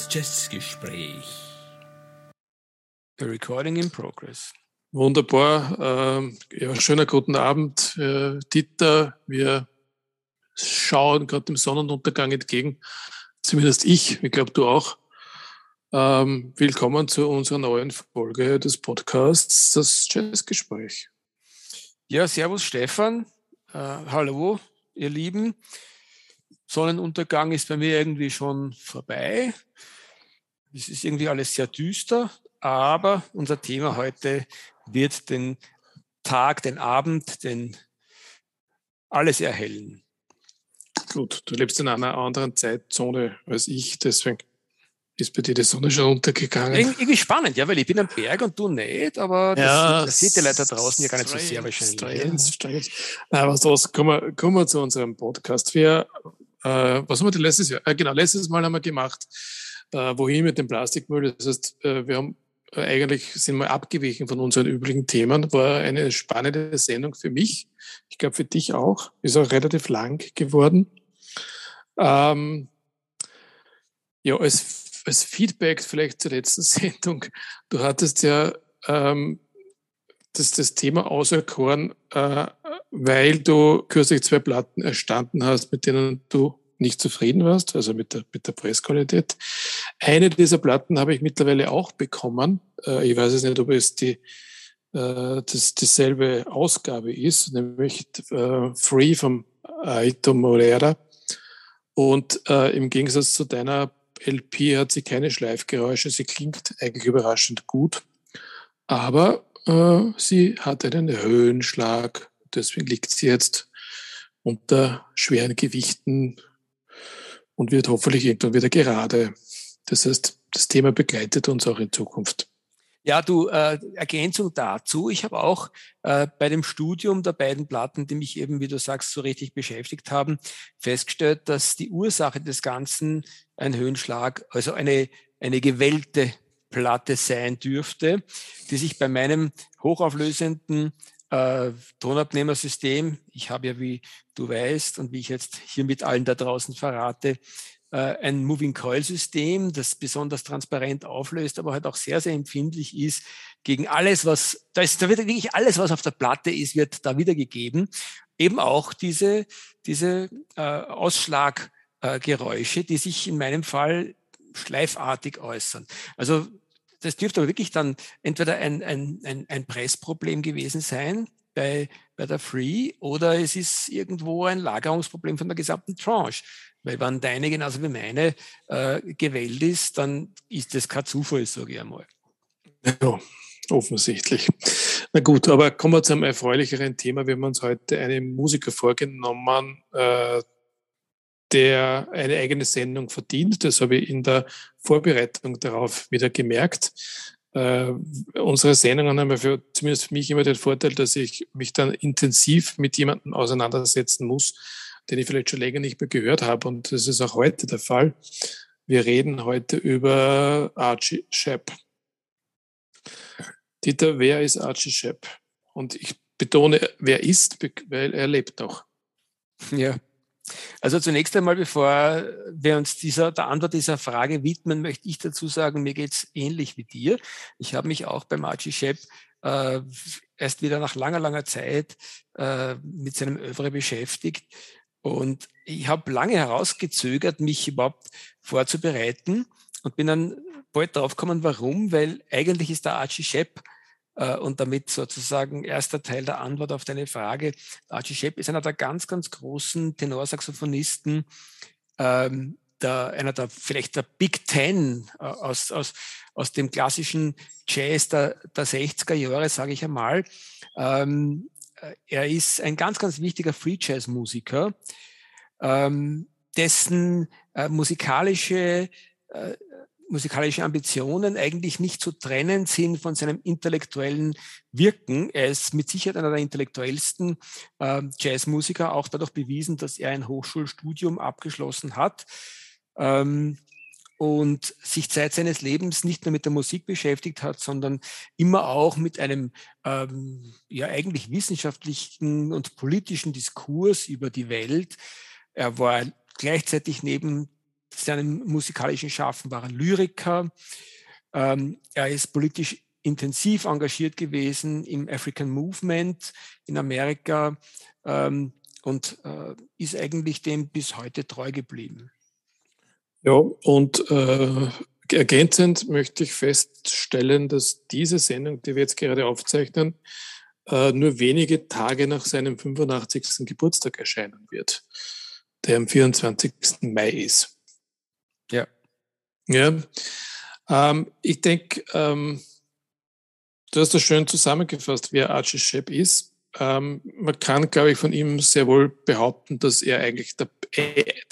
Das Jazzgespräch. A recording in progress. Wunderbar. Ähm, ja, schöner guten Abend, äh, Dieter. Wir schauen gerade dem Sonnenuntergang entgegen. Zumindest ich, ich glaube du auch. Ähm, willkommen zu unserer neuen Folge des Podcasts, das Jazzgespräch. Ja, servus Stefan. Äh, hallo, ihr Lieben. Sonnenuntergang ist bei mir irgendwie schon vorbei. Es ist irgendwie alles sehr düster, aber unser Thema heute wird den Tag, den Abend, den alles erhellen. Gut, du lebst in einer anderen Zeitzone als ich, deswegen ist bei dir die Sonne schon untergegangen. irgendwie spannend, ja, weil ich bin am Berg und du nicht, aber das, ja, das sieht die Leute draußen ja gar nicht so sehr wahrscheinlich. Strange, strange. Was los, kommen wir, kommen wir zu unserem Podcast. Wir, äh, was haben wir denn letztes Jahr? Äh, genau, letztes Mal haben wir gemacht, äh, wohin mit dem Plastikmüll. Das heißt, äh, wir haben äh, eigentlich sind wir abgewichen von unseren üblichen Themen. War eine spannende Sendung für mich. Ich glaube für dich auch. Ist auch relativ lang geworden. Ähm, ja, als, als Feedback vielleicht zur letzten Sendung. Du hattest ja ähm, das, das Thema auserkoren, äh, weil du kürzlich zwei Platten erstanden hast, mit denen du nicht zufrieden warst, also mit der, mit der Pressqualität. Eine dieser Platten habe ich mittlerweile auch bekommen. Äh, ich weiß es nicht, ob es die, äh, das dieselbe Ausgabe ist, nämlich äh, Free vom Aito Moreira. Und äh, im Gegensatz zu deiner LP hat sie keine Schleifgeräusche. Sie klingt eigentlich überraschend gut. Aber äh, sie hat einen Höhenschlag. Deswegen liegt sie jetzt unter schweren Gewichten und wird hoffentlich irgendwann wieder gerade. Das heißt, das Thema begleitet uns auch in Zukunft. Ja, du, äh, Ergänzung dazu. Ich habe auch äh, bei dem Studium der beiden Platten, die mich eben, wie du sagst, so richtig beschäftigt haben, festgestellt, dass die Ursache des Ganzen ein Höhenschlag, also eine, eine gewellte Platte sein dürfte, die sich bei meinem hochauflösenden äh, Tonabnehmersystem. Ich habe ja, wie du weißt und wie ich jetzt hier mit allen da draußen verrate, äh, ein Moving Coil System, das besonders transparent auflöst, aber halt auch sehr, sehr empfindlich ist gegen alles, was, da ist, da wird wirklich alles, was auf der Platte ist, wird da wiedergegeben. Eben auch diese, diese äh, Ausschlaggeräusche, die sich in meinem Fall schleifartig äußern. Also das dürfte aber wirklich dann entweder ein, ein, ein, ein Pressproblem gewesen sein bei, bei der Free oder es ist irgendwo ein Lagerungsproblem von der gesamten Tranche. Weil wenn deine genauso wie meine äh, gewählt ist, dann ist das kein Zufall, sage ich einmal. Ja, offensichtlich. Na gut, aber kommen wir zu einem erfreulicheren Thema. Wir haben uns heute einen Musiker vorgenommen, äh, der eine eigene Sendung verdient. Das habe ich in der Vorbereitung darauf wieder gemerkt. Äh, unsere Sendungen haben für, zumindest für mich immer den Vorteil, dass ich mich dann intensiv mit jemandem auseinandersetzen muss, den ich vielleicht schon länger nicht mehr gehört habe. Und das ist auch heute der Fall. Wir reden heute über Archie Shepp. Dieter, wer ist Archie Shepp? Und ich betone, wer ist, weil er lebt noch. Ja, also zunächst einmal, bevor wir uns dieser, der Antwort dieser Frage widmen, möchte ich dazu sagen, mir geht es ähnlich wie dir. Ich habe mich auch beim Archie Shepp äh, erst wieder nach langer, langer Zeit äh, mit seinem Övre beschäftigt. Und ich habe lange herausgezögert, mich überhaupt vorzubereiten und bin dann bald draufgekommen, warum, weil eigentlich ist der Archie Shepp äh, und damit sozusagen erster Teil der Antwort auf deine Frage. Archie Shepp ist einer der ganz, ganz großen Tenorsaxophonisten, ähm, der, einer der vielleicht der Big Ten äh, aus, aus, aus dem klassischen Jazz der, der 60er Jahre, sage ich einmal. Ähm, äh, er ist ein ganz, ganz wichtiger Free Jazz Musiker, ähm, dessen äh, musikalische äh, musikalische Ambitionen eigentlich nicht zu trennen sind von seinem intellektuellen Wirken. Er ist mit Sicherheit einer der intellektuellsten äh, Jazzmusiker, auch dadurch bewiesen, dass er ein Hochschulstudium abgeschlossen hat. Ähm, und sich Zeit seines Lebens nicht nur mit der Musik beschäftigt hat, sondern immer auch mit einem ähm, ja eigentlich wissenschaftlichen und politischen Diskurs über die Welt. Er war gleichzeitig neben seinem musikalischen Schaffen war er Lyriker. Ähm, er ist politisch intensiv engagiert gewesen im African Movement in Amerika ähm, und äh, ist eigentlich dem bis heute treu geblieben. Ja, und äh, ergänzend möchte ich feststellen, dass diese Sendung, die wir jetzt gerade aufzeichnen, äh, nur wenige Tage nach seinem 85. Geburtstag erscheinen wird, der am 24. Mai ist. Ja. Ähm, ich denke, ähm, du hast das schön zusammengefasst, wer Archie Shepp ist. Ähm, man kann, glaube ich, von ihm sehr wohl behaupten, dass er eigentlich der,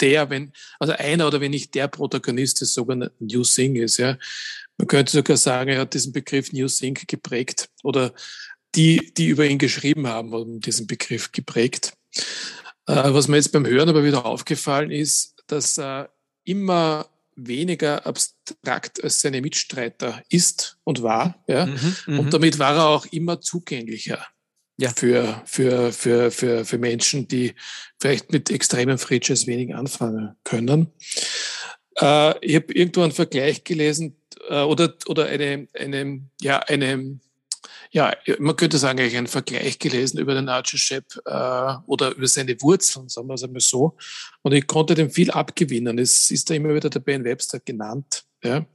der, wenn, also einer oder wenn nicht der Protagonist des sogenannten New Sing ist. Ja. Man könnte sogar sagen, er hat diesen Begriff New Sing geprägt oder die, die über ihn geschrieben haben, haben diesen Begriff geprägt. Äh, was mir jetzt beim Hören aber wieder aufgefallen ist, dass er immer weniger abstrakt als seine Mitstreiter ist und war. Ja? Mhm, mhm. und damit war er auch immer zugänglicher ja. für, für, für, für, für Menschen, die vielleicht mit extremen Franchise wenig anfangen können. Äh, ich habe irgendwo einen Vergleich gelesen äh, oder, oder eine, eine, ja, eine ja, man könnte sagen, eigentlich einen Vergleich gelesen über den Archie Shepp äh, oder über seine Wurzeln, sagen wir es einmal so. Und ich konnte dem viel abgewinnen. Es ist da immer wieder der Ben Webster genannt, ja?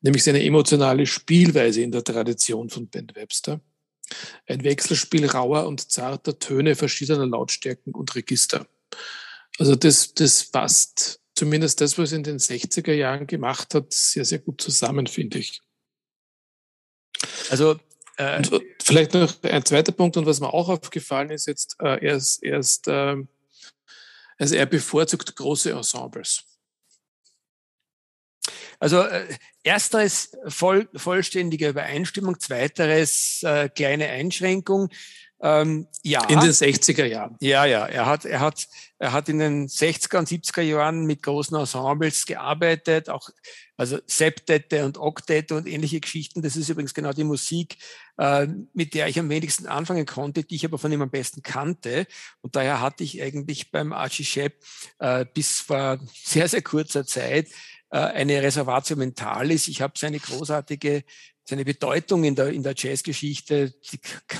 nämlich seine emotionale Spielweise in der Tradition von Ben Webster. Ein Wechselspiel rauer und zarter Töne verschiedener Lautstärken und Register. Also das, das passt zumindest das, was er in den 60er Jahren gemacht hat, sehr, sehr gut zusammen, finde ich. Also und vielleicht noch ein zweiter Punkt, und was mir auch aufgefallen ist jetzt, äh, er ist, er ist äh, also er bevorzugt große Ensembles. Also äh, ersteres voll, vollständige Übereinstimmung, zweiteres äh, kleine Einschränkung. Ähm, ja. In den 60er Jahren. Ja, ja. Er hat, er hat, er hat in den 60er und 70er Jahren mit großen Ensembles gearbeitet, auch also Septette und Oktette und ähnliche Geschichten. Das ist übrigens genau die Musik, äh, mit der ich am wenigsten anfangen konnte, die ich aber von ihm am besten kannte. Und daher hatte ich eigentlich beim Archie Shepp äh, bis vor sehr, sehr kurzer Zeit äh, eine Reservatio Mentalis. Ich habe seine großartige seine Bedeutung in der, in der Jazzgeschichte,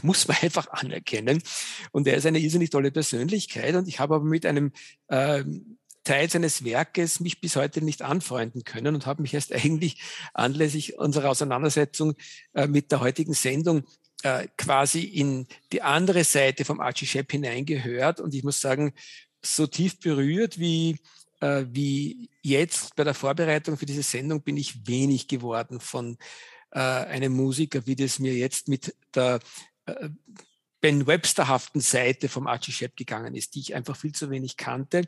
muss man einfach anerkennen. Und er ist eine irrsinnig tolle Persönlichkeit. Und ich habe aber mit einem äh, Teil seines Werkes mich bis heute nicht anfreunden können und habe mich erst eigentlich anlässlich unserer Auseinandersetzung äh, mit der heutigen Sendung äh, quasi in die andere Seite vom Archie Shepp hineingehört. Und ich muss sagen, so tief berührt wie, äh, wie jetzt bei der Vorbereitung für diese Sendung bin ich wenig geworden von äh, einem Musiker, wie das mir jetzt mit der äh, Ben Websterhaften Seite vom Archie Shepp gegangen ist, die ich einfach viel zu wenig kannte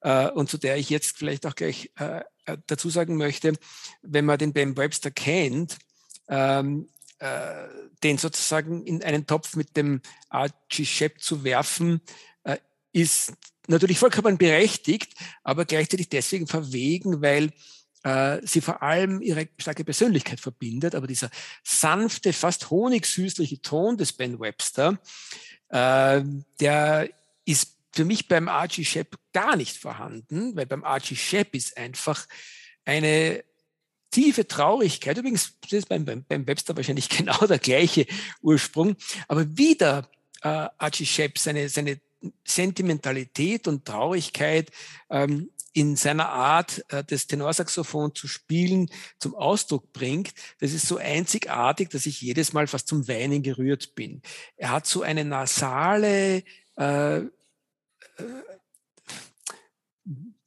äh, und zu der ich jetzt vielleicht auch gleich äh, äh dazu sagen möchte, wenn man den Ben Webster kennt, ähm, äh, den sozusagen in einen Topf mit dem Archie Shepp zu werfen, äh, ist natürlich vollkommen berechtigt, aber gleichzeitig deswegen verwegen, weil äh, sie vor allem ihre starke Persönlichkeit verbindet, aber dieser sanfte, fast honigsüßliche Ton des Ben Webster, äh, der ist für mich beim Archie Shepp gar nicht vorhanden, weil beim Archie Shepp ist einfach eine tiefe Traurigkeit. Übrigens ist beim, beim Webster wahrscheinlich genau der gleiche Ursprung, aber wieder äh, Archie Shepp seine, seine Sentimentalität und Traurigkeit ähm, in seiner Art, äh, das Tenorsaxophon zu spielen, zum Ausdruck bringt, das ist so einzigartig, dass ich jedes Mal fast zum Weinen gerührt bin. Er hat so eine nasale, äh, äh,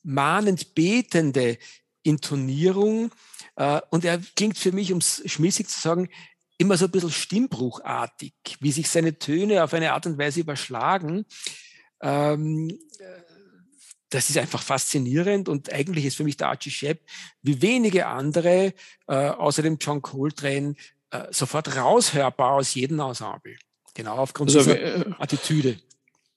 mahnend betende Intonierung. Äh, und er klingt für mich, um es schmissig zu sagen, immer so ein bisschen stimmbruchartig, wie sich seine Töne auf eine Art und Weise überschlagen. Ähm, das ist einfach faszinierend und eigentlich ist für mich der Archie Shepp wie wenige andere, äh, außer dem John Coltrane, äh, sofort raushörbar aus jedem Ensemble. Genau aufgrund also, dieser äh, Attitüde.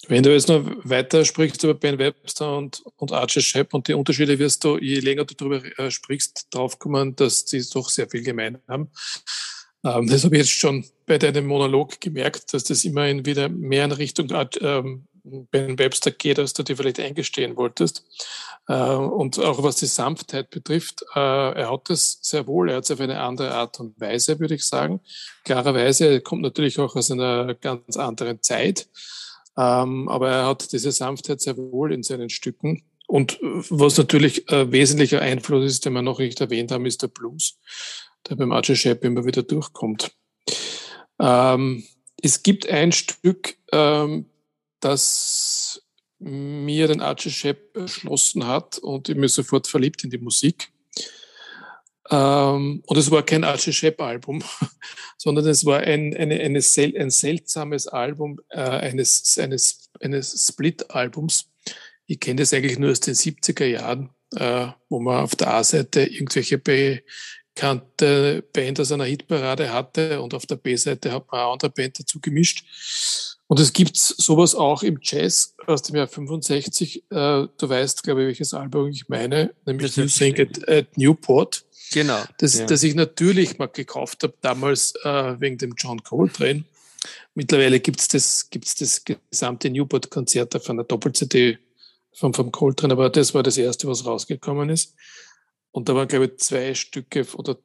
Wenn du jetzt noch weiter sprichst über Ben Webster und, und Archie Shepp und die Unterschiede, wirst du, je länger du darüber äh, sprichst, draufkommen, dass sie doch sehr viel gemein haben. Ähm, das habe ich jetzt schon bei deinem Monolog gemerkt, dass das immer in wieder mehr in Richtung ähm, Ben Webster geht, als du dir vielleicht eingestehen wolltest. Äh, und auch was die Sanftheit betrifft, äh, er hat das sehr wohl, er hat es auf eine andere Art und Weise, würde ich sagen. Klarerweise, er kommt natürlich auch aus einer ganz anderen Zeit, ähm, aber er hat diese Sanftheit sehr wohl in seinen Stücken. Und was natürlich ein wesentlicher Einfluss ist, den wir noch nicht erwähnt haben, ist der Blues, der beim Archie Shepp immer wieder durchkommt. Ähm, es gibt ein Stück, ähm, das mir den Archie Shepp erschlossen hat und ich bin sofort verliebt in die Musik. Ähm, und es war kein Archie Shepp-Album, sondern es war ein, eine, eine sel ein seltsames Album äh, eines, eines, eines Split-Albums. Ich kenne das eigentlich nur aus den 70er Jahren, äh, wo man auf der A-Seite irgendwelche bekannte Band aus einer Hitparade hatte und auf der B-Seite hat man eine andere Band dazu gemischt. Und es gibt sowas auch im Jazz aus dem Jahr 65. Äh, du weißt, glaube ich, welches Album ich meine, nämlich You Think at, at Newport. Genau. Das, ja. das ich natürlich mal gekauft habe, damals äh, wegen dem John Coltrane. Mittlerweile gibt es das, gibt's das gesamte Newport-Konzert auf einer Doppel-CD vom, vom Coltrane, aber das war das erste, was rausgekommen ist. Und da waren, glaube ich, zwei Stücke oder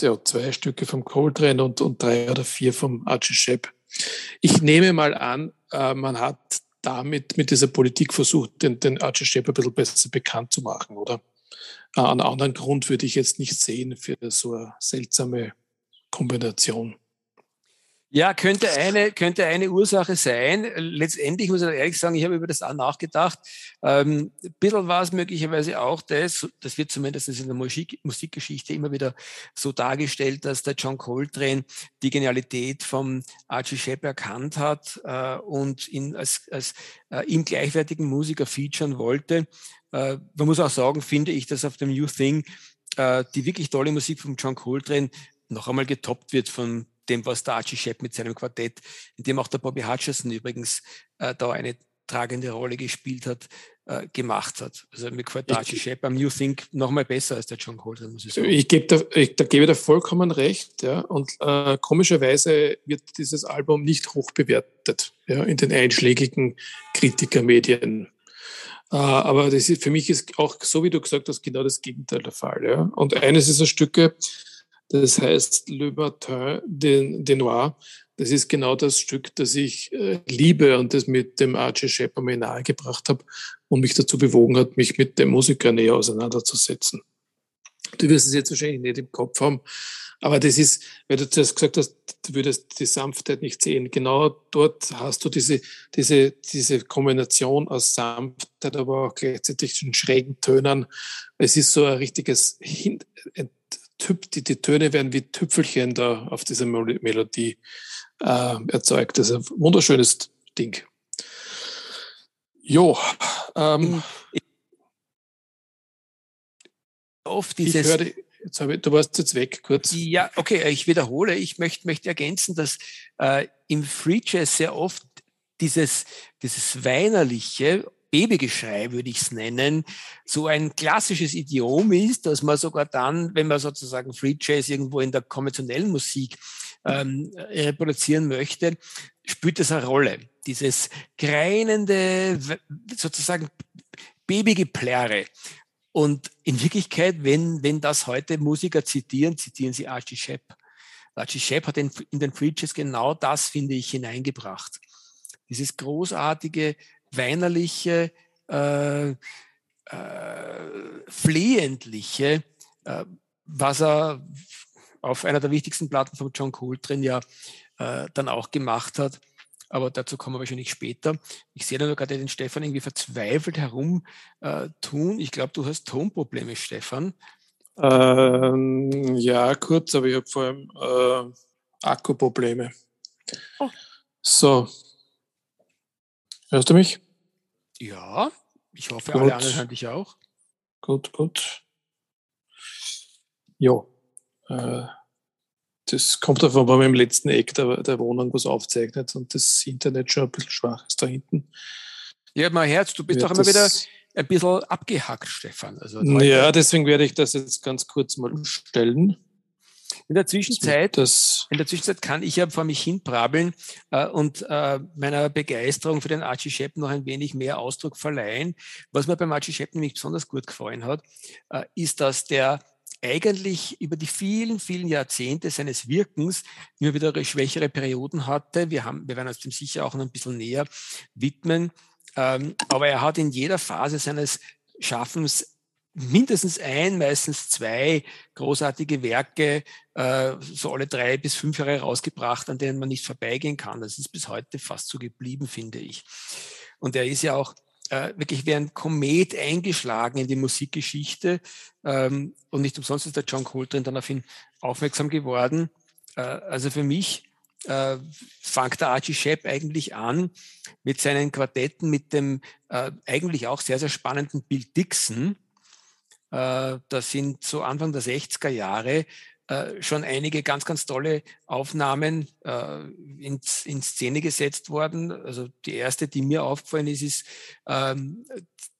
ja, zwei Stücke vom Coltrane und, und drei oder vier vom Archie Shepp. Ich nehme mal an, äh, man hat damit mit dieser Politik versucht, den, den Archie ein bisschen besser bekannt zu machen, oder? Äh, einen anderen Grund würde ich jetzt nicht sehen für so eine seltsame Kombination. Ja, könnte eine, könnte eine Ursache sein. Letztendlich muss ich ehrlich sagen, ich habe über das auch nachgedacht. Ähm, ein bisschen war es möglicherweise auch das, das wird zumindest in der Musik, Musikgeschichte immer wieder so dargestellt, dass der John Coltrane die Genialität vom Archie Shepp erkannt hat äh, und ihn als, als äh, ihm gleichwertigen Musiker featuren wollte. Äh, man muss auch sagen, finde ich, dass auf dem New Thing äh, die wirklich tolle Musik von John Coltrane noch einmal getoppt wird von dem, was der Archie Shepp mit seinem Quartett, in dem auch der Bobby Hutcherson übrigens äh, da eine tragende Rolle gespielt hat, äh, gemacht hat. Also mir gefällt der Archie Shepp am New Think noch mal besser als der John Coltrane, muss ich sagen. Ich gebe da, ich, da gebe da vollkommen recht. Ja. Und äh, komischerweise wird dieses Album nicht hoch bewertet ja, in den einschlägigen Kritikermedien. Uh, aber das ist, für mich ist auch, so wie du gesagt hast, genau das Gegenteil der Fall. Ja. Und eines dieser Stücke, das heißt Le Matin de, de Noir. Das ist genau das Stück, das ich äh, liebe und das mit dem Archie Shepard mir nahegebracht habe und mich dazu bewogen hat, mich mit dem Musiker näher auseinanderzusetzen. Du wirst es jetzt wahrscheinlich nicht im Kopf haben, aber das ist, weil du zuerst gesagt hast, du würdest die Sanftheit nicht sehen. Genau dort hast du diese, diese, diese Kombination aus Sanftheit, aber auch gleichzeitig den schrägen Tönen. Es ist so ein richtiges Hin Typ, die, die Töne werden wie Tüpfelchen da auf dieser Melodie äh, erzeugt. Das ist ein wunderschönes Ding. Jo. Ähm, oft dieses. Ich höre, jetzt habe ich, du warst jetzt weg, kurz. Ja, okay, ich wiederhole. Ich möchte, möchte ergänzen, dass äh, im Free Jazz sehr oft dieses, dieses Weinerliche Babygeschrei, würde ich es nennen, so ein klassisches Idiom ist, dass man sogar dann, wenn man sozusagen Free Jazz irgendwo in der konventionellen Musik ähm, reproduzieren möchte, spielt das eine Rolle. Dieses greinende, sozusagen Babygeplärre. Und in Wirklichkeit, wenn, wenn das heute Musiker zitieren, zitieren sie Archie Shepp. Archie Shepp hat in, in den Free Jazz genau das, finde ich, hineingebracht. Dieses großartige, weinerliche, äh, äh, flehentliche, äh, was er auf einer der wichtigsten Platten von John Coltrane ja äh, dann auch gemacht hat. Aber dazu kommen wir wahrscheinlich später. Ich sehe da nur gerade den Stefan irgendwie verzweifelt herum äh, tun. Ich glaube, du hast Tonprobleme, Stefan. Ähm, ja, kurz, aber ich habe vor allem äh, Akkuprobleme. Oh. So. Hörst du mich? Ja, ich hoffe, gut. alle anderen hören dich auch. Gut, gut. Ja. Äh, das kommt davon, weil man im letzten Eck der, der Wohnung was aufzeichnet und das Internet schon ein bisschen schwach ist da hinten. Ja, mein Herz, du bist doch immer wieder ein bisschen abgehackt, Stefan. Also ja, deswegen werde ich das jetzt ganz kurz mal umstellen. In der Zwischenzeit, in der Zwischenzeit kann ich ja vor mich hin brabbeln äh, und äh, meiner Begeisterung für den Archie Shepp noch ein wenig mehr Ausdruck verleihen. Was mir beim Archie Shepp nämlich besonders gut gefallen hat, äh, ist, dass der eigentlich über die vielen, vielen Jahrzehnte seines Wirkens immer wieder schwächere Perioden hatte. Wir, haben, wir werden uns dem sicher auch noch ein bisschen näher widmen. Ähm, aber er hat in jeder Phase seines Schaffens mindestens ein, meistens zwei großartige Werke, äh, so alle drei bis fünf Jahre rausgebracht, an denen man nicht vorbeigehen kann. Das ist bis heute fast so geblieben, finde ich. Und er ist ja auch äh, wirklich wie ein Komet eingeschlagen in die Musikgeschichte. Ähm, und nicht umsonst ist der John Coltrane dann auf ihn aufmerksam geworden. Äh, also für mich äh, fängt der Archie Shepp eigentlich an mit seinen Quartetten, mit dem äh, eigentlich auch sehr, sehr spannenden Bill Dixon, äh, das sind so Anfang der 60er Jahre äh, schon einige ganz, ganz tolle Aufnahmen äh, in, in Szene gesetzt worden. Also die erste, die mir aufgefallen ist, ist ähm,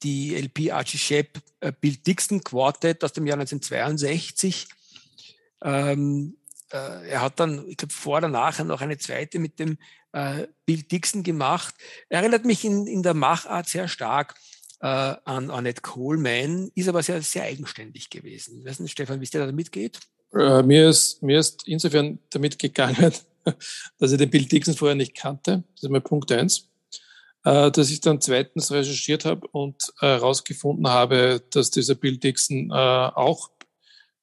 die LP Archie Shepp äh, Bill Dixon Quartet aus dem Jahr 1962. Ähm, äh, er hat dann, ich glaube, vor oder nachher noch eine zweite mit dem Bill Dixon gemacht. Er erinnert mich in, in der Machart sehr stark äh, an Annette Coleman, ist aber sehr, sehr eigenständig gewesen. Ich weiß nicht, Stefan, wie es dir da damit geht? Äh, mir, ist, mir ist insofern damit gegangen, dass ich den Bill Dixon vorher nicht kannte. Das ist mein Punkt eins. Äh, dass ich dann zweitens recherchiert habe und herausgefunden äh, habe, dass dieser Bill Dixon äh, auch,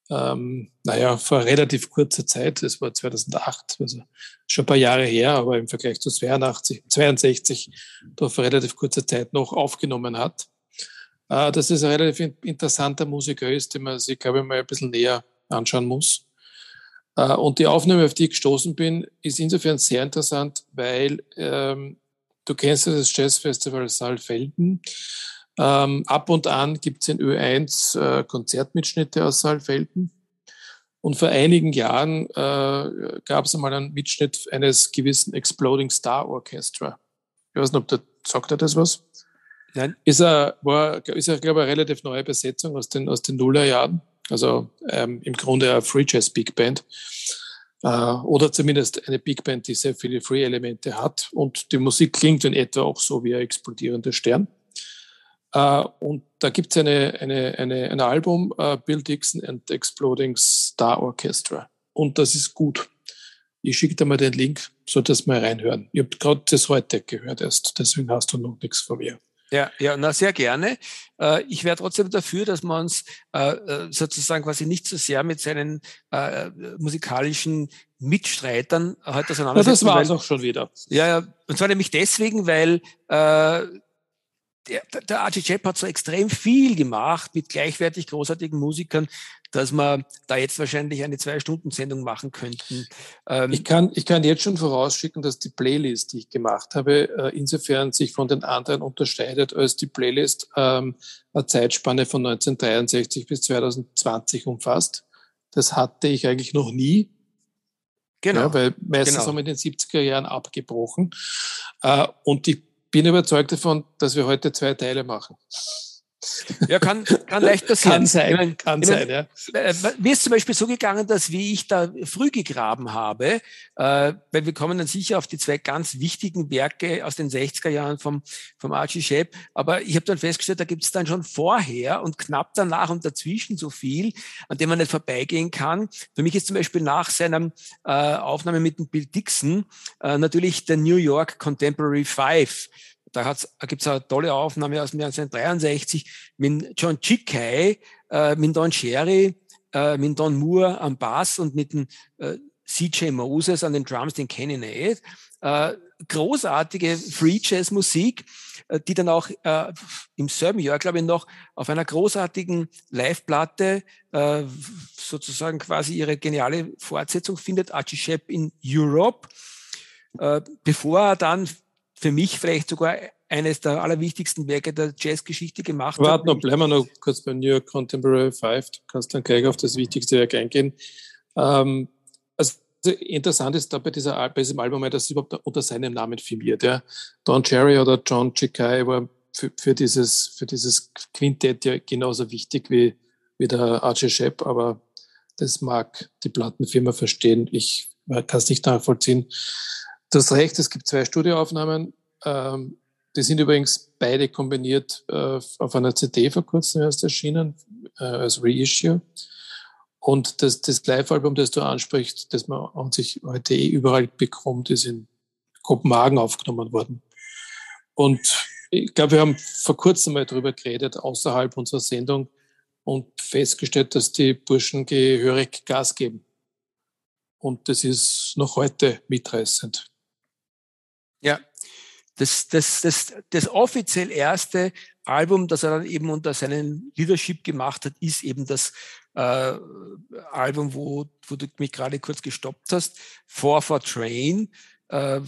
ähm, naja, vor relativ kurzer Zeit, das war 2008, also schon ein paar Jahre her, aber im Vergleich zu 82, 62, doch vor relativ kurzer Zeit noch aufgenommen hat. Äh, dass es ein relativ interessanter Musiker ist, den man sich, glaube ich, mal ein bisschen näher anschauen muss. Äh, und die Aufnahme, auf die ich gestoßen bin, ist insofern sehr interessant, weil ähm, du kennst das Jazzfestival Saalfelden. Ähm, ab und an gibt es in Ö1 äh, Konzertmitschnitte aus Saalfelden. Und vor einigen Jahren äh, gab es einmal einen Mitschnitt eines gewissen Exploding Star Orchestra. Ich weiß nicht, ob der, sagt er das was? Nein. Ist er, war, ist er, glaube ich, eine relativ neue Besetzung aus den, aus den Nullerjahren. Also ähm, im Grunde eine Free Jazz Big Band. Äh, oder zumindest eine Big Band, die sehr viele Free-Elemente hat. Und die Musik klingt in etwa auch so wie ein explodierender Stern. Uh, und da gibt es eine, eine, eine, ein Album, uh, Bill Dixon and Exploding Star Orchestra. Und das ist gut. Ich schicke dir mal den Link, so dass mal reinhören. Ich habe gerade das heute gehört erst, deswegen hast du noch nichts von mir. Ja, ja, na sehr gerne. Äh, ich wäre trotzdem dafür, dass man uns äh, sozusagen quasi nicht so sehr mit seinen musikalischen Mitstreitern heute auseinandersetzen. Ja, das war es auch schon wieder. Ja, ja, und zwar nämlich deswegen, weil der, der Archie Chap hat so extrem viel gemacht mit gleichwertig großartigen Musikern, dass wir da jetzt wahrscheinlich eine Zwei-Stunden-Sendung machen könnten. Ähm ich, kann, ich kann jetzt schon vorausschicken, dass die Playlist, die ich gemacht habe, äh, insofern sich von den anderen unterscheidet, als die Playlist ähm, eine Zeitspanne von 1963 bis 2020 umfasst. Das hatte ich eigentlich noch nie. Genau. Ja, weil meistens genau. haben wir in den 70er Jahren abgebrochen. Äh, und die bin überzeugt davon, dass wir heute zwei Teile machen. Ja, kann, kann leicht passieren. Kann sein, meine, kann sein, ja. Äh, mir ist zum Beispiel so gegangen, dass wie ich da früh gegraben habe, äh, weil wir kommen dann sicher auf die zwei ganz wichtigen Werke aus den 60er Jahren vom, vom Archie Shepp, aber ich habe dann festgestellt, da gibt es dann schon vorher und knapp danach und dazwischen so viel, an dem man nicht vorbeigehen kann. Für mich ist zum Beispiel nach seiner äh, Aufnahme mit dem Bill Dixon äh, natürlich der New York Contemporary Five da, gibt es eine tolle Aufnahme aus dem Jahr 1963 mit John Chickay, äh, mit Don Sherry, äh, mit Don Moore am Bass und mit dem äh, CJ Moses an den Drums, den kenne ich nicht. Äh, großartige Free Jazz Musik, äh, die dann auch äh, im selben Jahr, glaube ich, noch auf einer großartigen Live-Platte äh, sozusagen quasi ihre geniale Fortsetzung findet, Archie Shepp in Europe, äh, bevor er dann für mich vielleicht sogar eines der allerwichtigsten Werke der Jazzgeschichte gemacht Warte hat. Warte noch, bleiben wir noch kurz bei New York Contemporary Five. Du kannst dann gleich auf das wichtigste Werk eingehen. Ähm, also interessant ist da bei, dieser, bei diesem Album, dass es überhaupt unter seinem Namen firmiert. Ja. Don Cherry oder John Chikai war für, für, dieses, für dieses Quintett ja genauso wichtig wie, wie der Archie Shepp, aber Das mag die Plattenfirma verstehen. Ich kann es nicht nachvollziehen. Du hast recht, es gibt zwei Studioaufnahmen. Ähm, die sind übrigens beide kombiniert äh, auf einer CD vor kurzem erst erschienen, äh, als Reissue. Und das, das Live-Album, das du ansprichst, das man an sich heute eh überall bekommt, ist in Kopenhagen aufgenommen worden. Und ich glaube, wir haben vor kurzem mal darüber geredet, außerhalb unserer Sendung, und festgestellt, dass die Burschen gehörig Gas geben. Und das ist noch heute mitreißend. Ja, das, das, das, das offiziell erste Album, das er dann eben unter seinem Leadership gemacht hat, ist eben das äh, Album, wo, wo du mich gerade kurz gestoppt hast, Four for Train. Äh,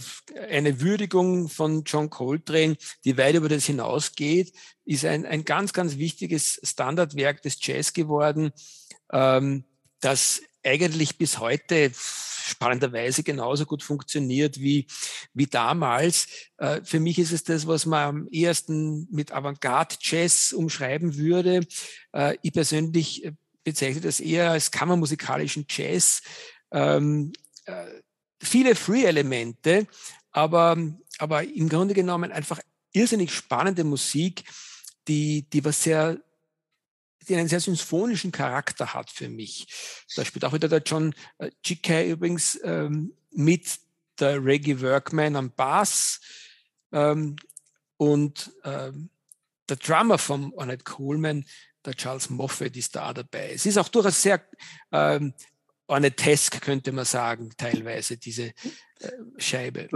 eine Würdigung von John Coltrane, die weit über das hinausgeht, ist ein, ein ganz, ganz wichtiges Standardwerk des Jazz geworden, ähm, das eigentlich bis heute spannenderweise genauso gut funktioniert wie, wie damals. Äh, für mich ist es das, was man am ehesten mit Avantgarde-Jazz umschreiben würde. Äh, ich persönlich äh, bezeichne das eher als kammermusikalischen Jazz. Ähm, viele Free-Elemente, aber, aber im Grunde genommen einfach irrsinnig spannende Musik, die, die was sehr die einen sehr symphonischen Charakter hat für mich. Da spielt auch wieder der John äh, GK übrigens ähm, mit der Reggie Workman am Bass ähm, und ähm, der Drummer vom Ornette Coleman, der Charles Moffat, ist da dabei. Es ist auch durchaus sehr ähm, Ornettesk, könnte man sagen, teilweise, diese äh, Scheibe.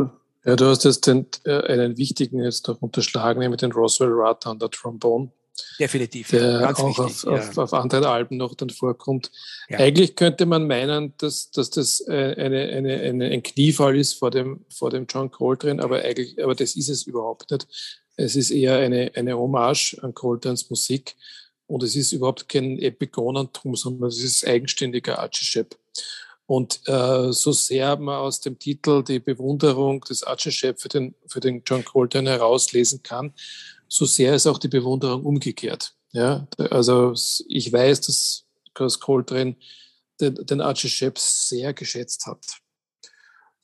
Ja, du hast jetzt den, äh, einen wichtigen jetzt noch unterschlagen, nämlich den Roswell Rutter an der Trombone. Definitiv, der ganz auch wichtig, auf, ja. auf, auf, anderen Alben noch dann vorkommt. Ja. Eigentlich könnte man meinen, dass, dass das äh, eine, eine, eine, ein Kniefall ist vor dem, vor dem John Coltrane, aber eigentlich, aber das ist es überhaupt nicht. Es ist eher eine, eine Hommage an Coltranes Musik und es ist überhaupt kein Epigonentum, sondern es ist eigenständiger Archishep. Und äh, so sehr man aus dem Titel die Bewunderung des Archishep für den, für den John Coltrane herauslesen kann, so sehr ist auch die Bewunderung umgekehrt. Ja, also ich weiß, dass Chris Coltrane den, den Archie Shepp sehr geschätzt hat.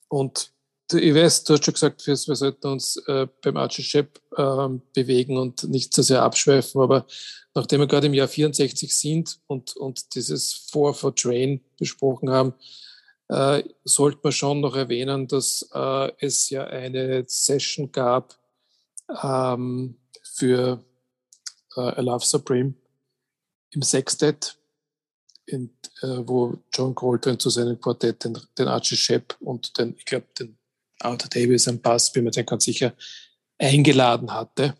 Und ich weiß, du hast schon gesagt, wir, wir sollten uns äh, beim Archie Shepp äh, bewegen und nicht so sehr abschweifen, aber nachdem wir gerade im Jahr 64 sind und, und dieses Four for Train besprochen haben, äh, sollte man schon noch erwähnen, dass äh, es ja eine Session gab, ähm, für äh, A Love Supreme im Sextet, in, äh, wo John Coltrane zu seinem Quartett den, den Archie Shepp und den, ich glaube, den Arthur Davis am Bass, bin mir den ganz sicher, eingeladen hatte.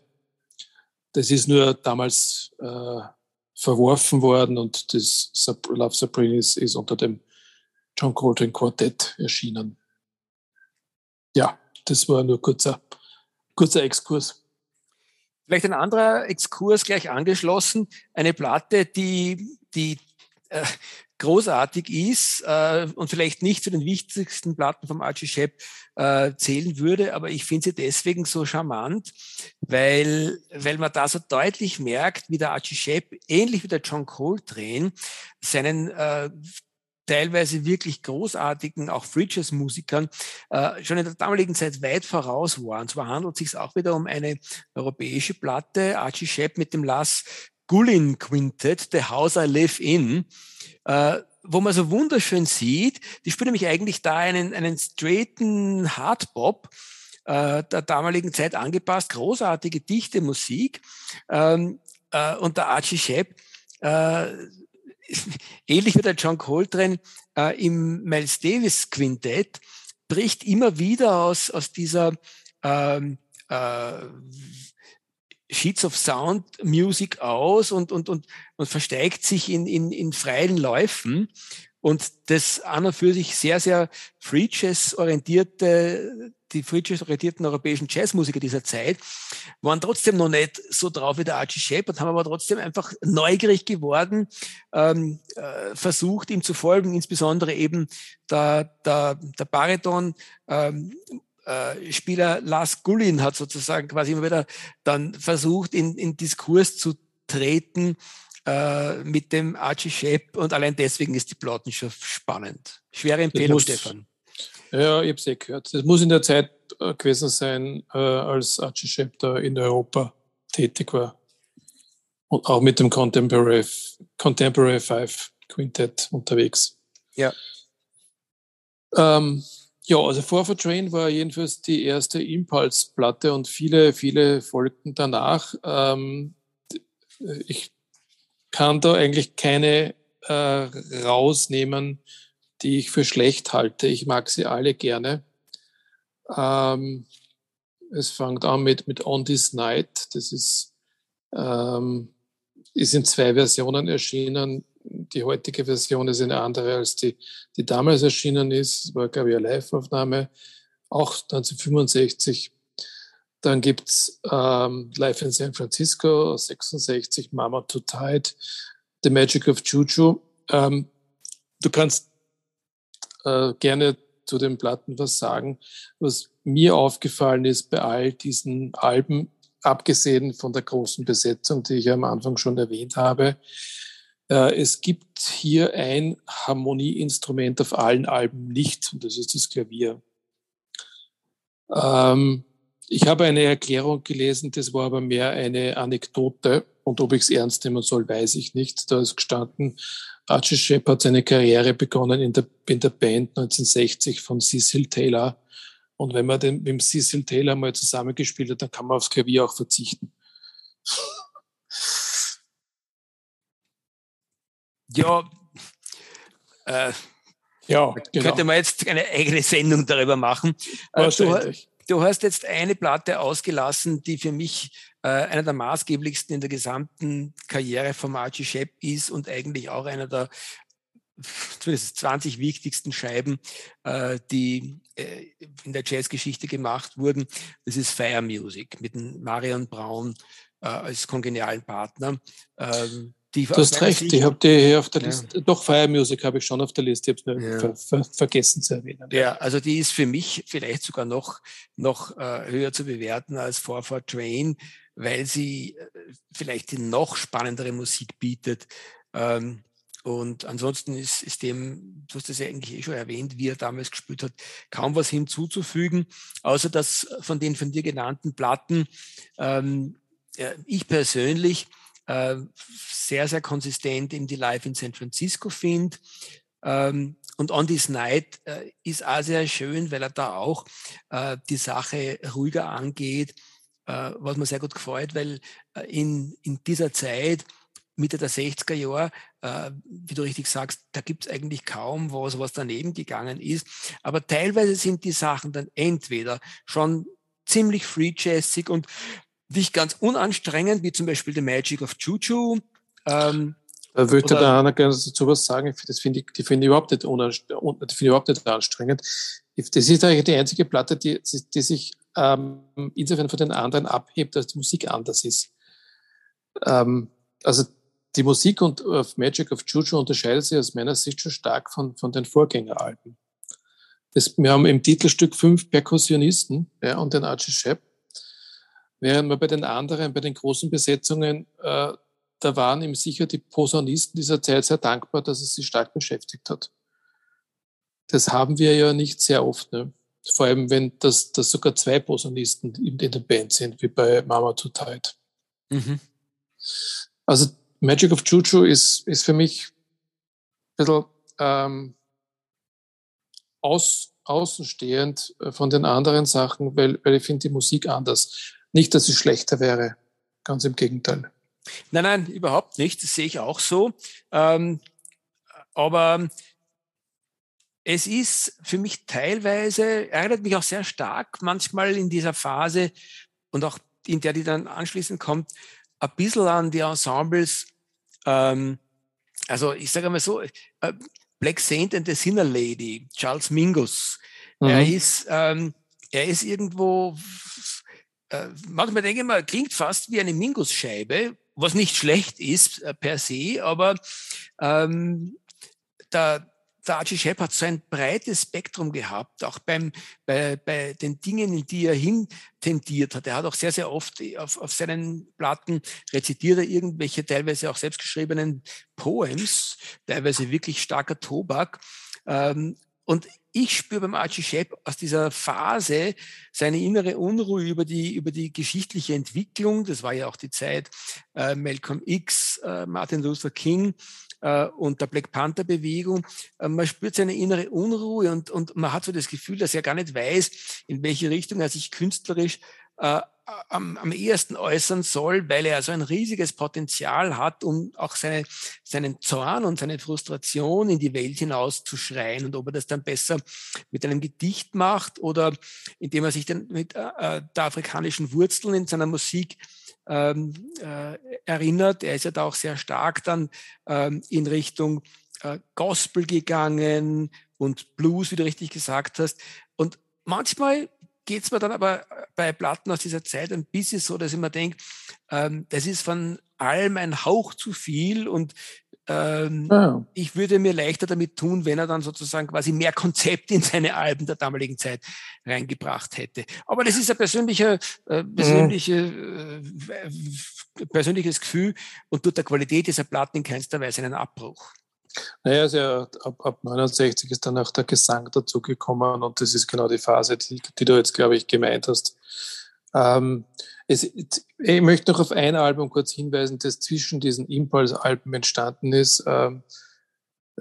Das ist nur damals äh, verworfen worden und das Love Supreme ist, ist unter dem John Coltrane Quartett erschienen. Ja, das war nur kurzer, kurzer Exkurs. Vielleicht ein anderer Exkurs gleich angeschlossen. Eine Platte, die, die äh, großartig ist äh, und vielleicht nicht zu den wichtigsten Platten vom Archie Shepp äh, zählen würde, aber ich finde sie deswegen so charmant, weil, weil man da so deutlich merkt, wie der Archie Shepp, ähnlich wie der John Coltrane, seinen äh, teilweise wirklich großartigen, auch Free Musikern äh, schon in der damaligen Zeit weit voraus waren. Zwar handelt es sich auch wieder um eine europäische Platte, Archie Shepp mit dem Lass Gullin Quintet, The House I Live In, äh, wo man so wunderschön sieht, die spielen nämlich eigentlich da einen, einen straighten Hardbop, äh, der damaligen Zeit angepasst, großartige, dichte Musik. Ähm, äh, und der Archie Shepp äh, ähnlich wie der John Coltrane äh, im Miles Davis Quintett, bricht immer wieder aus, aus dieser ähm, äh, Sheets of Sound Music aus und, und, und, und versteigt sich in, in, in freien Läufen. Und das an und für sich sehr, sehr Free Jazz orientierte die friedlich orientierten europäischen Jazzmusiker dieser Zeit waren trotzdem noch nicht so drauf wie der Archie Shepp und haben aber trotzdem einfach neugierig geworden, ähm, äh, versucht ihm zu folgen, insbesondere eben der, der, der Bariton ähm, äh, Spieler Lars Gullin hat sozusagen quasi immer wieder dann versucht, in, in Diskurs zu treten äh, mit dem Archie Shepp und allein deswegen ist die Plattenschaft spannend. Schwere Empfehlung, Stefan. Ja, ich habe es eh gehört. Das muss in der Zeit äh, gewesen sein, äh, als Archie Shepp da in Europa tätig war. Und auch mit dem Contemporary, Contemporary Five Quintet unterwegs. Ja. Ähm, ja, also Forward Train war jedenfalls die erste Impulse-Platte und viele, viele folgten danach. Ähm, ich kann da eigentlich keine äh, rausnehmen, die ich für schlecht halte. Ich mag sie alle gerne. Ähm, es fängt an mit, mit On This Night. Das ist, ähm, ist in zwei Versionen erschienen die heutige Version ist eine andere als die, die damals erschienen ist. Das war, glaube ich, eine Live-Aufnahme, auch 1965. Dann gibt's ähm, Live in San Francisco, 66, Mama to Tide, The Magic of Juju. Ähm, du kannst äh, gerne zu den Platten was sagen. Was mir aufgefallen ist bei all diesen Alben, abgesehen von der großen Besetzung, die ich am Anfang schon erwähnt habe, äh, es gibt hier ein Harmonieinstrument auf allen Alben nicht, und das ist das Klavier. Ähm, ich habe eine Erklärung gelesen, das war aber mehr eine Anekdote. Und ob ich es ernst nehmen soll, weiß ich nicht. Da ist gestanden, Archie Shepp hat seine Karriere begonnen in der, in der Band 1960 von Cecil Taylor. Und wenn man den, mit dem Cecil Taylor mal zusammengespielt hat, dann kann man aufs Klavier auch verzichten. Ja, äh, ja genau. könnte man jetzt eine eigene Sendung darüber machen. Äh, du, du, hast jetzt eine Platte ausgelassen, die für mich äh, einer der maßgeblichsten in der gesamten Karriere von Archie Shepp ist und eigentlich auch einer der zumindest 20 wichtigsten Scheiben, äh, die äh, in der Jazzgeschichte gemacht wurden. Das ist Fire Music mit Marion Braun äh, als kongenialen Partner. Ähm, die du hast recht, Sicht, ich habe die hier auf der ja. Liste. Doch, Fire Music habe ich schon auf der Liste, ich habe es nur ja. ver ver vergessen zu erwähnen. Ja, also die ist für mich vielleicht sogar noch, noch äh, höher zu bewerten als 4 Train, weil sie äh, vielleicht die noch spannendere Musik bietet. Ähm, und ansonsten ist, ist dem, du hast das ja eigentlich eh schon erwähnt, wie er damals gespielt hat, kaum was hinzuzufügen, außer dass von den von dir genannten Platten ähm, ich persönlich äh, sehr, sehr konsistent in die Live in San Francisco finde. Ähm, und On This Night äh, ist auch sehr schön, weil er da auch äh, die Sache ruhiger angeht, äh, was mir sehr gut gefällt, weil äh, in, in dieser Zeit, Mitte der 60er Jahre, wie du richtig sagst, da gibt es eigentlich kaum was, was daneben gegangen ist. Aber teilweise sind die Sachen dann entweder schon ziemlich free jazzig und nicht ganz unanstrengend, wie zum Beispiel The Magic of Juju. Ähm, da würde der Anna gerne dazu was sagen. Das finde ich, die finde ich überhaupt nicht die finde ich überhaupt nicht anstrengend. Das ist eigentlich die einzige Platte, die, die sich ähm, insofern von den anderen abhebt, dass die Musik anders ist. Ähm, also die Musik und auf Magic of Juju unterscheidet sich aus meiner Sicht schon stark von, von den Vorgängeralben. Das, wir haben im Titelstück fünf Perkussionisten ja, und den Archie Shepp. Während man bei den anderen, bei den großen Besetzungen, äh, da waren ihm sicher die Posaunisten dieser Zeit sehr dankbar, dass es sie stark beschäftigt hat. Das haben wir ja nicht sehr oft. Ne? Vor allem, wenn das, das sogar zwei Posaunisten in, der Band sind, wie bei Mama to Tide. Mhm. Also Magic of Juju ist, ist für mich ein bisschen ähm, aus, außenstehend äh, von den anderen Sachen, weil, weil ich finde die Musik anders. Nicht, dass es schlechter wäre, ganz im Gegenteil. Nein, nein, überhaupt nicht. Das sehe ich auch so. Ähm, aber es ist für mich teilweise, erinnert mich auch sehr stark manchmal in dieser Phase und auch in der, die dann anschließend kommt, ein bisschen an die Ensembles. Ähm, also ich sage mal so, äh, Black Saint and the Sinner Lady, Charles Mingus, mhm. er ist, ähm, er ist irgendwo äh, manchmal denke ich mal, klingt fast wie eine Mingus-Scheibe, was nicht schlecht ist äh, per se, aber ähm, da der Archie Shepp hat so ein breites Spektrum gehabt, auch beim, bei, bei den Dingen, in die er hin tendiert hat. Er hat auch sehr, sehr oft auf, auf seinen Platten rezitiert er irgendwelche teilweise auch selbstgeschriebenen Poems, teilweise wirklich starker Tobak. Ähm, und ich spüre beim Archie Shepp aus dieser Phase seine innere Unruhe über die, über die geschichtliche Entwicklung. Das war ja auch die Zeit äh, Malcolm X, äh, Martin Luther King äh, und der Black Panther Bewegung. Äh, man spürt seine innere Unruhe und, und man hat so das Gefühl, dass er gar nicht weiß, in welche Richtung er sich künstlerisch äh, am, am ehesten äußern soll, weil er so ein riesiges Potenzial hat, um auch seine, seinen Zorn und seine Frustration in die Welt hinaus zu schreien. Und ob er das dann besser mit einem Gedicht macht oder indem er sich dann mit äh, äh der afrikanischen Wurzeln in seiner Musik ähm, äh, erinnert. Er ist ja da auch sehr stark dann ähm, in Richtung äh, Gospel gegangen und Blues, wie du richtig gesagt hast. Und manchmal geht es mir dann aber bei Platten aus dieser Zeit ein bisschen so, dass ich mir denke, ähm, das ist von allem ein Hauch zu viel und ähm, ja. ich würde mir leichter damit tun, wenn er dann sozusagen quasi mehr Konzept in seine Alben der damaligen Zeit reingebracht hätte. Aber das ist ein persönlicher, äh, persönliche, äh, persönliches Gefühl und tut der Qualität dieser Platten in keinster Weise einen Abbruch. Naja, also ab, ab 69 ist dann auch der Gesang dazugekommen und das ist genau die Phase, die, die du jetzt, glaube ich, gemeint hast. Ähm, es, ich möchte noch auf ein Album kurz hinweisen, das zwischen diesen Impulse-Alben entstanden ist. Ähm,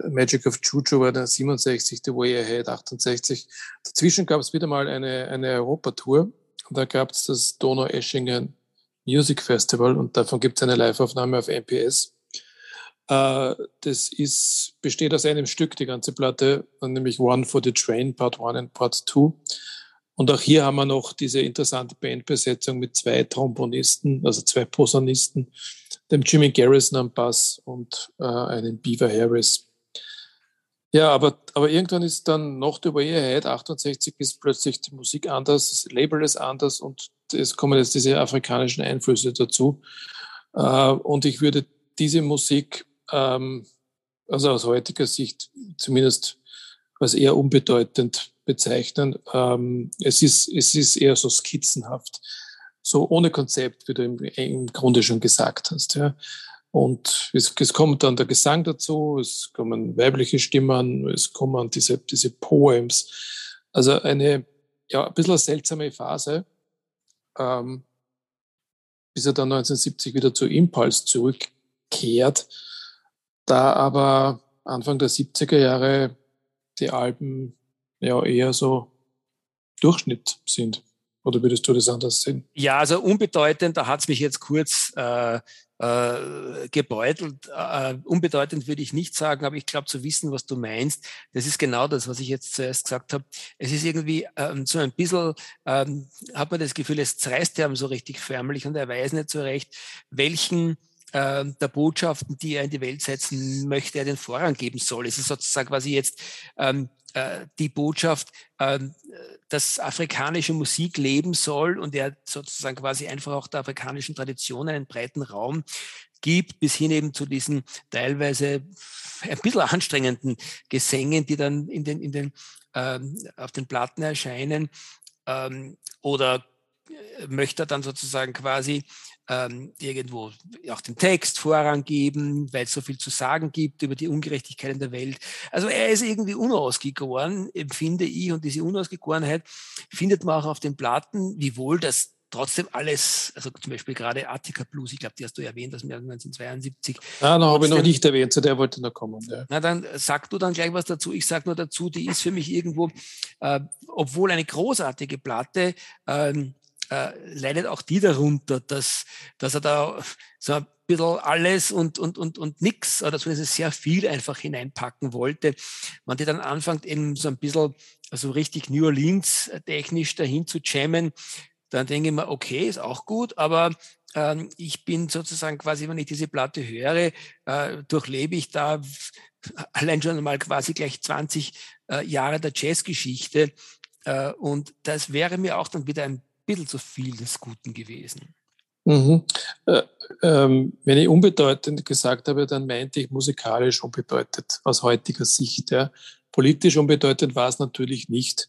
Magic of Juju war der 67, The Way Ahead 68. Dazwischen gab es wieder mal eine, eine Europatour. Da gab es das Donau-Eschingen Music Festival und davon gibt es eine Liveaufnahme auf MPS. Äh, das ist, besteht aus einem Stück, die ganze Platte, nämlich One for the Train, Part 1 und Part 2. Und auch hier haben wir noch diese interessante Bandbesetzung mit zwei Trombonisten, also zwei Posaunisten, dem Jimmy Garrison am Bass und äh, einem Beaver Harris. Ja, aber, aber irgendwann ist dann noch der Way Ahead 68 ist plötzlich die Musik anders, das Label ist anders und es kommen jetzt diese afrikanischen Einflüsse dazu. Äh, und ich würde diese Musik ähm, also aus heutiger Sicht zumindest als eher unbedeutend bezeichnen. Ähm, es, ist, es ist eher so skizzenhaft, so ohne Konzept, wie du im, im Grunde schon gesagt hast. Ja. Und es, es, kommt dann der Gesang dazu, es kommen weibliche Stimmen, es kommen diese, diese Poems. Also eine, ja, ein bisschen eine seltsame Phase, ähm, bis er dann 1970 wieder zu Impulse zurückkehrt da aber Anfang der 70er Jahre die Alben ja eher so Durchschnitt sind. Oder würdest du das anders sehen? Ja, also unbedeutend, da hat es mich jetzt kurz äh, äh, gebeutelt. Äh, unbedeutend würde ich nicht sagen, aber ich glaube zu wissen, was du meinst. Das ist genau das, was ich jetzt zuerst gesagt habe. Es ist irgendwie ähm, so ein bisschen, ähm, hat man das Gefühl, es zerreißt ja so richtig förmlich und er weiß nicht so recht, welchen äh, der Botschaften, die er in die Welt setzen möchte, er den Vorrang geben soll. Es ist sozusagen quasi jetzt ähm, äh, die Botschaft, ähm, dass afrikanische Musik leben soll und er sozusagen quasi einfach auch der afrikanischen Tradition einen breiten Raum gibt, bis hin eben zu diesen teilweise ein bisschen anstrengenden Gesängen, die dann in den, in den, ähm, auf den Platten erscheinen. Ähm, oder äh, möchte er dann sozusagen quasi ähm, irgendwo auch den Text Vorrang geben, weil es so viel zu sagen gibt über die Ungerechtigkeit in der Welt. Also er ist irgendwie unausgegoren, empfinde ich, und diese Unausgegorenheit findet man auch auf den Platten, wiewohl das trotzdem alles, also zum Beispiel gerade Attica Blues, ich glaube, die hast du erwähnt, das 1972. Ah, da habe ich noch nicht erwähnt, zu der wollte noch kommen. Ja. Na, dann sag du dann gleich was dazu. Ich sage nur dazu, die ist für mich irgendwo, äh, obwohl eine großartige Platte, ähm, äh, leidet auch die darunter, dass, dass er da so ein bisschen alles und, und, und, und nix oder zumindest sehr viel einfach hineinpacken wollte. Man die dann anfängt eben so ein bisschen, also richtig New Orleans technisch dahin zu jammen, dann denke ich mir, okay, ist auch gut, aber ähm, ich bin sozusagen quasi, wenn ich diese Platte höre, äh, durchlebe ich da allein schon mal quasi gleich 20 äh, Jahre der Jazzgeschichte. Äh, und das wäre mir auch dann wieder ein bisschen zu viel des Guten gewesen. Mhm. Äh, ähm, wenn ich unbedeutend gesagt habe, dann meinte ich musikalisch unbedeutend aus heutiger Sicht. Ja. politisch unbedeutend war es natürlich nicht.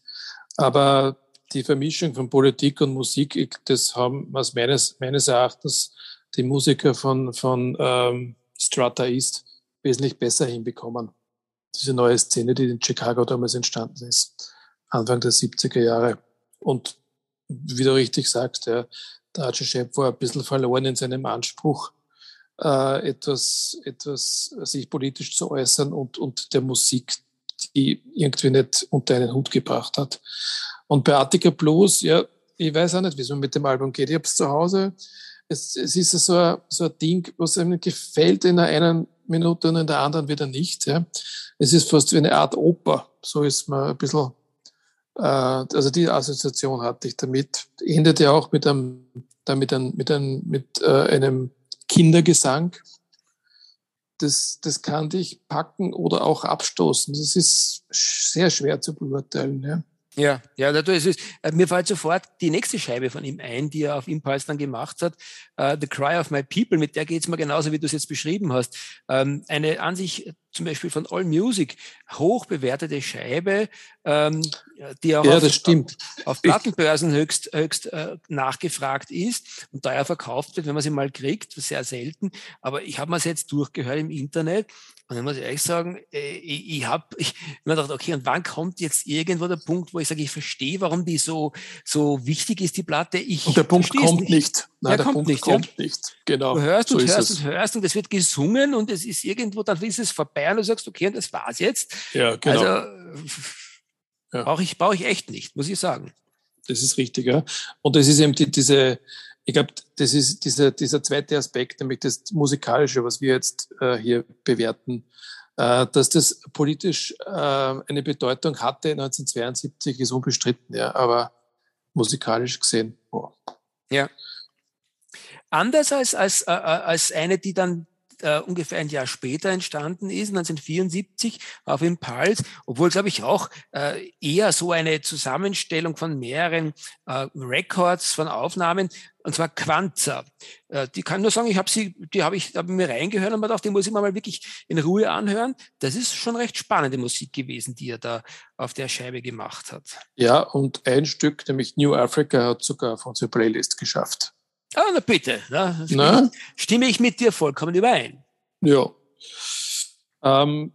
Aber die Vermischung von Politik und Musik, das haben was meines, meines Erachtens die Musiker von, von ähm, Strata East wesentlich besser hinbekommen. Diese neue Szene, die in Chicago damals entstanden ist, Anfang der 70er Jahre. Und wie du richtig sagst, ja, der Archie Shepp war ein bisschen verloren in seinem Anspruch, äh, etwas, etwas sich politisch zu äußern und, und der Musik, die irgendwie nicht unter einen Hut gebracht hat. Und bei Attica Blues, ja, ich weiß auch nicht, wie es mir mit dem Album geht. Ich habe es zu Hause. Es, es ist so ein, so ein Ding, was einem gefällt in der einen Minute und in der anderen wieder nicht. Ja. Es ist fast wie eine Art Oper. So ist man ein bisschen, also die Assoziation hatte ich damit. Endet ja auch mit einem, mit einem, mit einem, mit, äh, einem Kindergesang. Das, das kann dich packen oder auch abstoßen. Das ist sehr schwer zu beurteilen. Ja. Ja, ja, natürlich ist äh, mir fällt sofort die nächste Scheibe von ihm ein, die er auf Impulse dann gemacht hat, uh, The Cry of My People, mit der geht es mir genauso, wie du es jetzt beschrieben hast. Ähm, eine an sich zum Beispiel von All Music hoch bewertete Scheibe, ähm, die auch ja, auf, auf, auf, Plattenbörsen höchst, höchst äh, nachgefragt ist und teuer verkauft wird, wenn man sie mal kriegt, sehr selten. Aber ich habe mir jetzt durchgehört im Internet und dann muss ich ehrlich sagen, äh, ich, ich habe ich mir gedacht, okay, und wann kommt jetzt irgendwo der Punkt, wo ich sage, ich verstehe, warum die so, so wichtig ist, die Platte. Ich und der Punkt kommt nicht. nicht. Nein, der, der kommt Punkt nicht, kommt ja. nicht. Genau. Du hörst und so hörst und hörst und es wird gesungen und es ist irgendwo, dann ist es vorbei und du sagst, okay, und das war's jetzt. Ja, genau. Also ja. brauche ich, brauche ich echt nicht, muss ich sagen. Das ist richtig, ja. Und das ist eben die, diese, ich glaube, das ist dieser, dieser zweite Aspekt, nämlich das Musikalische, was wir jetzt äh, hier bewerten, äh, dass das politisch äh, eine Bedeutung hatte 1972, ist unbestritten, ja, aber musikalisch gesehen, boah. Ja. Anders als, als, äh, als eine, die dann äh, ungefähr ein Jahr später entstanden ist, 1974 auf Impuls, obwohl, glaube ich, auch äh, eher so eine Zusammenstellung von mehreren äh, Records, von Aufnahmen, und zwar Quanza. Äh, die kann nur sagen, ich habe sie, die habe ich, hab mir reingehört und mir gedacht, die muss ich mir mal wirklich in Ruhe anhören. Das ist schon recht spannende Musik gewesen, die er da auf der Scheibe gemacht hat. Ja, und ein Stück, nämlich New Africa, hat sogar auf unsere Playlist geschafft. Ah, na bitte. Na, na? Stimme ich mit dir vollkommen überein. Ja. Ähm,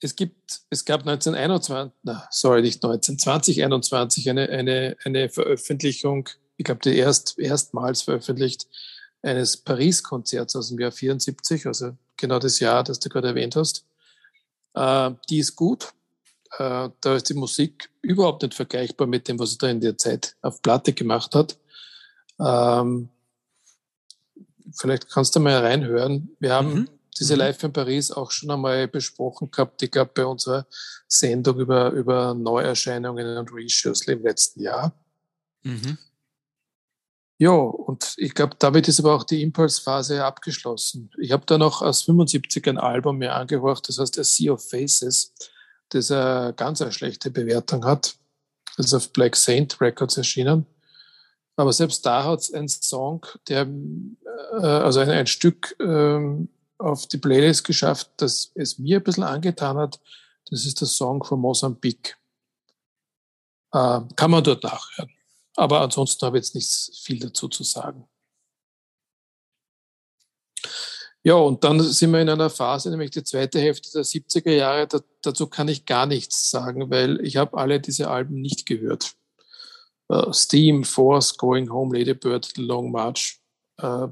es, gibt, es gab 1921, na, sorry, nicht 19, 2021 eine, eine, eine Veröffentlichung, ich glaube, die erst, erstmals veröffentlicht, eines Paris-Konzerts aus dem Jahr 74, also genau das Jahr, das du gerade erwähnt hast. Äh, die ist gut. Äh, da ist die Musik überhaupt nicht vergleichbar mit dem, was er da in der Zeit auf Platte gemacht hat. Ähm, vielleicht kannst du mal reinhören. Wir haben mhm. diese mhm. Live in Paris auch schon einmal besprochen gehabt, ich glaube, bei unserer Sendung über, über Neuerscheinungen und Reshows im letzten Jahr. Mhm. Ja, und ich glaube, damit ist aber auch die Impulsphase abgeschlossen. Ich habe da noch aus 75 ein Album mir angehört, das heißt A Sea of Faces, das eine ganz eine schlechte Bewertung hat. Das ist auf Black Saint Records erschienen. Aber selbst da hat es einen Song, der, äh, also ein, ein Stück ähm, auf die Playlist geschafft, das es mir ein bisschen angetan hat. Das ist der Song von Mosambik. Äh, kann man dort nachhören. Aber ansonsten habe ich jetzt nicht viel dazu zu sagen. Ja, und dann sind wir in einer Phase, nämlich die zweite Hälfte der 70er Jahre. Da, dazu kann ich gar nichts sagen, weil ich habe alle diese Alben nicht gehört. Uh, Steam, Force, Going Home, Ladybird, Long March. Uh,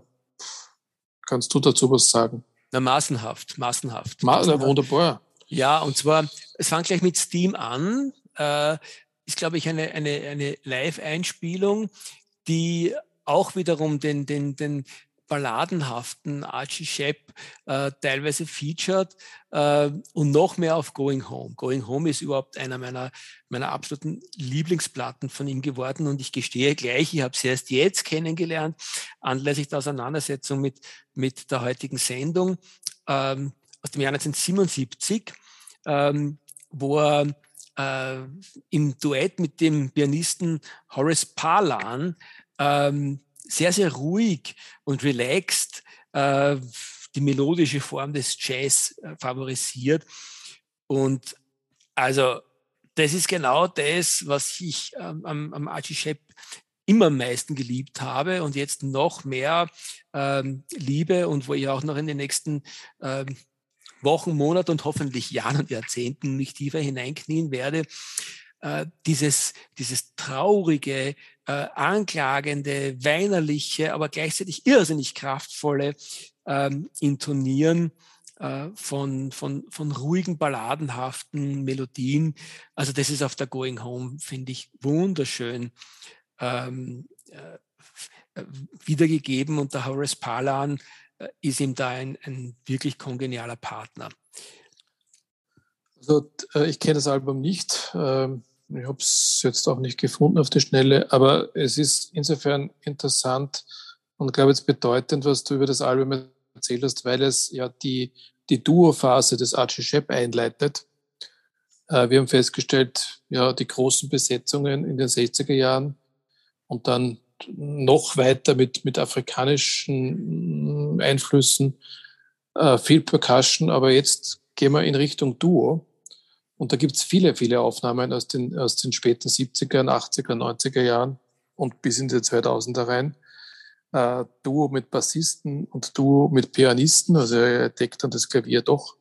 kannst du dazu was sagen? Na, massenhaft, massenhaft. Ma massenhaft. wunderbar. Ja, und zwar, es fängt gleich mit Steam an. Äh, ist, glaube ich, eine, eine, eine Live-Einspielung, die auch wiederum den, den, den balladenhaften Archie Shepp äh, teilweise featured äh, und noch mehr auf Going Home. Going Home ist überhaupt einer meiner, meiner absoluten Lieblingsplatten von ihm geworden und ich gestehe gleich, ich habe sie erst jetzt kennengelernt, anlässlich der Auseinandersetzung mit, mit der heutigen Sendung ähm, aus dem Jahr 1977, ähm, wo er äh, im Duett mit dem Pianisten Horace Parlan ähm, sehr, sehr ruhig und relaxed äh, die melodische Form des Jazz äh, favorisiert. Und Also das ist genau das, was ich ähm, am, am Archie Shep immer am meisten geliebt habe und jetzt noch mehr ähm, liebe und wo ich auch noch in den nächsten ähm, Wochen, Monaten und hoffentlich Jahren und Jahrzehnten mich tiefer hineinknien werde. Äh, dieses, dieses traurige, äh, anklagende, weinerliche, aber gleichzeitig irrsinnig kraftvolle ähm, Intonieren äh, von, von, von ruhigen, balladenhaften Melodien. Also das ist auf der Going Home, finde ich, wunderschön ähm, äh, wiedergegeben und der Horace Palan äh, ist ihm da ein, ein wirklich kongenialer Partner. Also äh, ich kenne das Album nicht. Ähm, ich habe es jetzt auch nicht gefunden auf die Schnelle, aber es ist insofern interessant und glaube jetzt bedeutend, was du über das Album erzählt hast, weil es ja die, die Duo-Phase des Archie Shepp einleitet. Äh, wir haben festgestellt, ja, die großen Besetzungen in den 60er Jahren und dann noch weiter mit, mit afrikanischen Einflüssen, äh, viel Percussion, aber jetzt gehen wir in Richtung Duo. Und da gibt es viele, viele Aufnahmen aus den, aus den späten 70er, 80er, 90er Jahren und bis in die 2000er rein äh, Duo mit Bassisten und Duo mit Pianisten. Also er deckt dann das Klavier doch.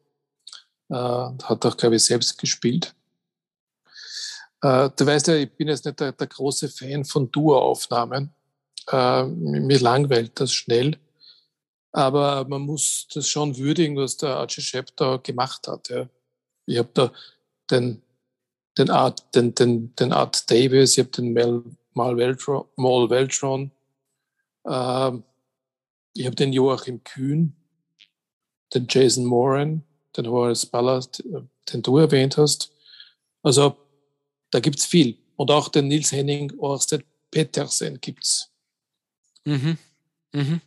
Äh, hat auch, glaube ich, selbst gespielt. Äh, du weißt ja, ich bin jetzt nicht der, der große Fan von Duo-Aufnahmen. Äh, mir langweilt das schnell. Aber man muss das schon würdigen, was der Archie Shepp da gemacht hat. Ja. Ich habe da den, den, Art, den, den, den Art Davis, ich habe den Mel, Mal Veltron, Mal Veltron ähm, ich habe den Joachim Kühn, den Jason Moran, den Horace Ballard, den du erwähnt hast. Also da gibt es viel. Und auch den Nils Henning Orsted Petersen gibt es. Mhm. Mhm.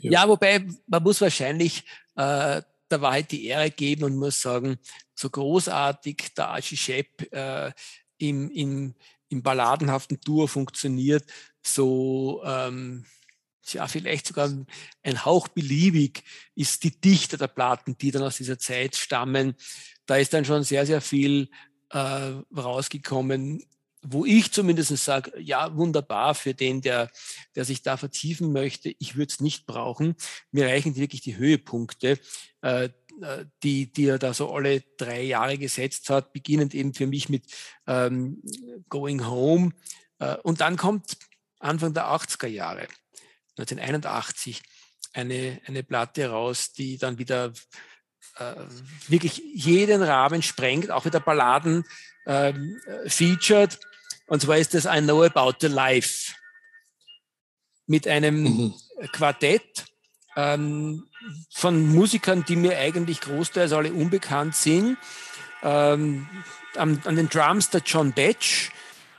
Ja. ja. wobei man muss wahrscheinlich äh, der Wahrheit die Ehre geben und muss sagen, so großartig der Archie Shepp äh, im, im, im balladenhaften Tour funktioniert, so ähm, ja, vielleicht sogar ein Hauch beliebig ist die Dichte der Platten, die dann aus dieser Zeit stammen. Da ist dann schon sehr, sehr viel äh, rausgekommen, wo ich zumindest sage, ja, wunderbar für den, der, der sich da vertiefen möchte. Ich würde es nicht brauchen. Mir reichen wirklich die Höhepunkte, äh, die, die er da so alle drei Jahre gesetzt hat, beginnend eben für mich mit ähm, Going Home. Äh, und dann kommt Anfang der 80er Jahre, 1981, eine, eine Platte raus, die dann wieder äh, wirklich jeden Rahmen sprengt, auch wieder Balladen äh, featured. Und zwar ist das I Know About the Life mit einem mhm. Quartett ähm, von Musikern, die mir eigentlich großteils alle unbekannt sind. Ähm, an, an, den Drums der John Batch,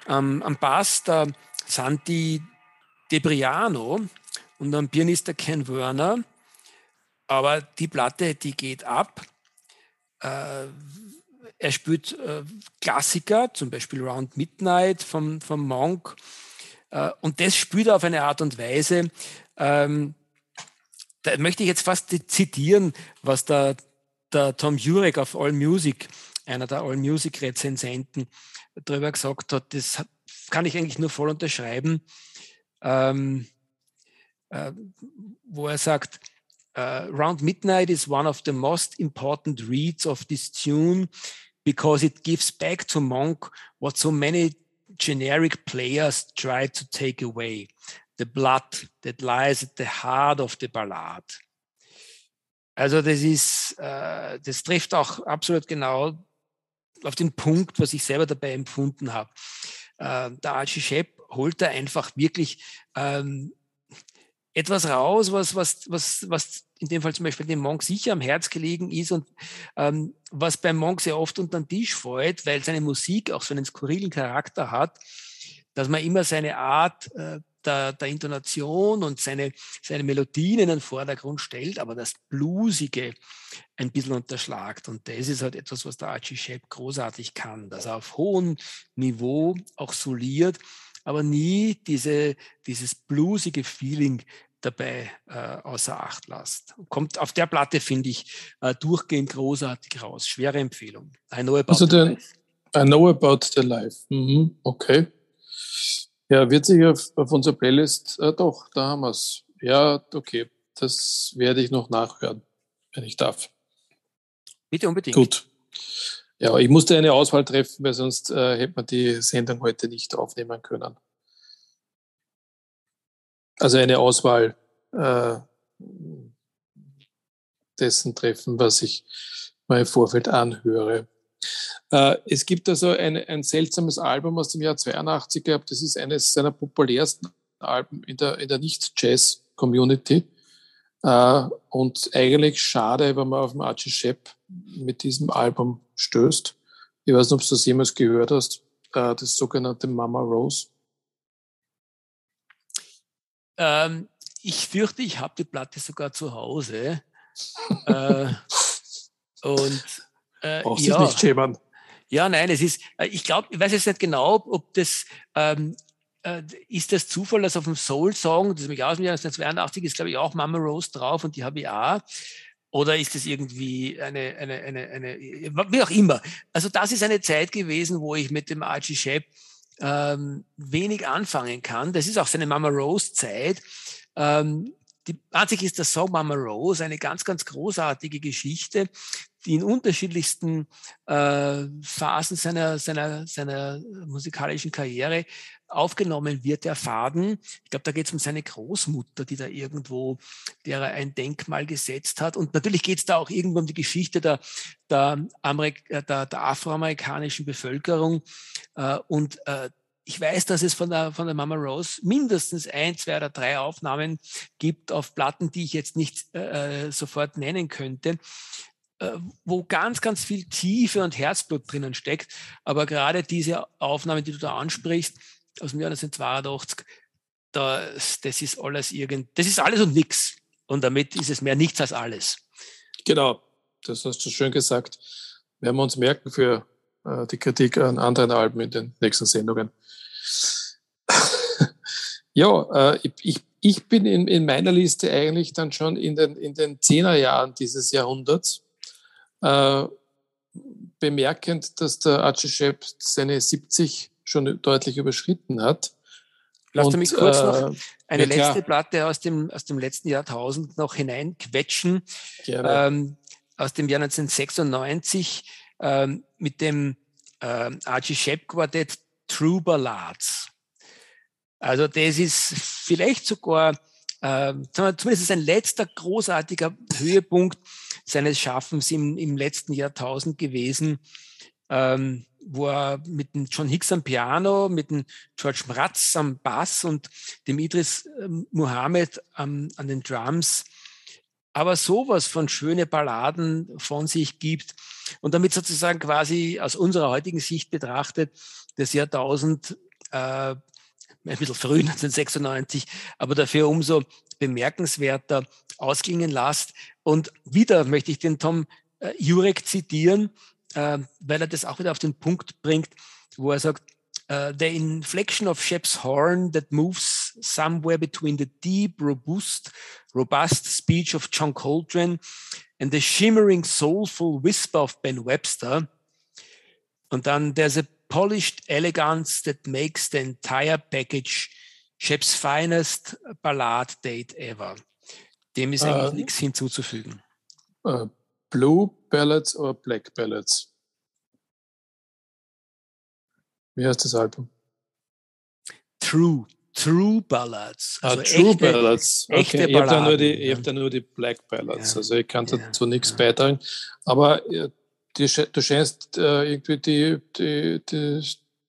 ähm, am Bass der Santi Debriano und am Pianist der Ken Werner. Aber die Platte, die geht ab. Äh, er spielt äh, Klassiker, zum Beispiel Round Midnight vom, vom Monk. Äh, und das spielt er auf eine Art und Weise, ähm, da möchte ich jetzt fast zitieren, was der, der Tom Jurek auf All Music, einer der All Music Rezensenten, darüber gesagt hat. Das kann ich eigentlich nur voll unterschreiben, ähm, äh, wo er sagt, uh, Round Midnight is one of the most important reads of this tune because it gives back to Monk what so many generic players try to take away the blood that lies at the heart of the ballad. Also das ist, äh, das trifft auch absolut genau auf den Punkt, was ich selber dabei empfunden habe. Äh, der Archie Shepp holt da einfach wirklich ähm, etwas raus, was, was, was, was in dem Fall zum Beispiel dem Monk sicher am Herz gelegen ist und ähm, was beim Monk sehr oft unter den Tisch fällt, weil seine Musik auch so einen skurrilen Charakter hat, dass man immer seine Art äh, der, der Intonation und seine, seine Melodien in den Vordergrund stellt, aber das Bluesige ein bisschen unterschlagt. Und das ist halt etwas, was der Archie Shepp großartig kann, dass er auf hohem Niveau auch soliert, aber nie diese, dieses bluesige Feeling dabei äh, außer Acht lasst. Kommt auf der Platte, finde ich, äh, durchgehend großartig raus. Schwere Empfehlung. I know about also the life. I know about the life. Mhm, okay. Ja, wird sich auf, auf unserer Playlist, äh, doch, da haben wir es. Ja, okay. Das werde ich noch nachhören, wenn ich darf. Bitte unbedingt. Gut. Ja, ich musste eine Auswahl treffen, weil sonst äh, hätte man die Sendung heute nicht aufnehmen können. Also eine Auswahl äh, dessen treffen, was ich mal im Vorfeld anhöre. Äh, es gibt also ein, ein seltsames Album aus dem Jahr 82 gehabt. Das ist eines seiner populärsten Alben in der, in der Nicht-Jazz-Community. Äh, und eigentlich schade, wenn man auf Archie Shepp mit diesem Album stößt. Ich weiß nicht, ob du das jemals gehört hast. Äh, das sogenannte Mama Rose. Ähm, ich fürchte, ich habe die Platte sogar zu Hause. äh, und äh, Brauchst ja, nicht schämen. Ja, nein, es ist, äh, ich glaube, ich weiß jetzt nicht genau, ob das, ähm, äh, ist das Zufall, dass auf dem Soul-Song, das mich aus dem Jahr 1982 ist, glaube ich, auch Mama Rose drauf und die habe ich auch. Oder ist das irgendwie eine, eine, eine, eine, wie auch immer. Also das ist eine Zeit gewesen, wo ich mit dem Archie Shepp ähm, wenig anfangen kann. Das ist auch seine Mama Rose Zeit. Ähm, die, einzig ist der Song Mama Rose eine ganz, ganz großartige Geschichte, in unterschiedlichsten äh, Phasen seiner, seiner, seiner musikalischen Karriere aufgenommen wird, der Faden. Ich glaube, da geht es um seine Großmutter, die da irgendwo, der er ein Denkmal gesetzt hat. Und natürlich geht es da auch irgendwo um die Geschichte der, der, Amerik äh, der, der afroamerikanischen Bevölkerung. Äh, und äh, ich weiß, dass es von der, von der Mama Rose mindestens ein, zwei oder drei Aufnahmen gibt auf Platten, die ich jetzt nicht äh, sofort nennen könnte, äh, wo ganz, ganz viel Tiefe und Herzblut drinnen steckt. Aber gerade diese Aufnahme, die du da ansprichst, aus dem Jahr 1982, das, das ist alles irgend, das ist alles und nichts. Und damit ist es mehr nichts als alles. Genau, das hast du schön gesagt. Werden wir uns merken für äh, die Kritik an anderen Alben in den nächsten Sendungen. ja, äh, ich, ich bin in, in meiner Liste eigentlich dann schon in den, in den Zehnerjahren dieses Jahrhunderts. Äh, bemerkend, dass der Archie Shepp seine 70 schon deutlich überschritten hat. Lass du mich kurz äh, noch eine ja, letzte Platte aus dem, aus dem letzten Jahrtausend noch hineinquetschen. Ähm, aus dem Jahr 1996 ähm, mit dem ähm, Archie Shepp Quartett True Ballads. Also das ist vielleicht sogar, äh, zumindest ein letzter großartiger Höhepunkt seines Schaffens im, im letzten Jahrtausend gewesen, ähm, wo er mit dem John Hicks am Piano, mit dem George Mratz am Bass und dem Idris äh, Muhammad ähm, an den Drums aber sowas von schöne Balladen von sich gibt und damit sozusagen quasi aus unserer heutigen Sicht betrachtet das Jahrtausend äh, ein bisschen früh 1996, aber dafür umso bemerkenswerter ausklingen lasst. Und wieder möchte ich den Tom äh, Jurek zitieren, äh, weil er das auch wieder auf den Punkt bringt, wo er sagt, uh, the inflection of Shep's horn that moves somewhere between the deep, robust, robust speech of John Coltrane and the shimmering, soulful whisper of Ben Webster. And then there's a polished elegance that makes the entire package Shep's finest ballad date ever. Dem ist eigentlich uh, nichts hinzuzufügen. Uh, blue Ballads or Black Ballads? Wie heißt das Album? True. True Ballads. Ah, also ah, True echte, Ballads. Okay. Echte ich habe da, nur die, hab da nur die Black Ballads. Ja. Also ich kann dazu ja. nichts ja. beitragen. Aber die, du scheinst äh, irgendwie die, die, die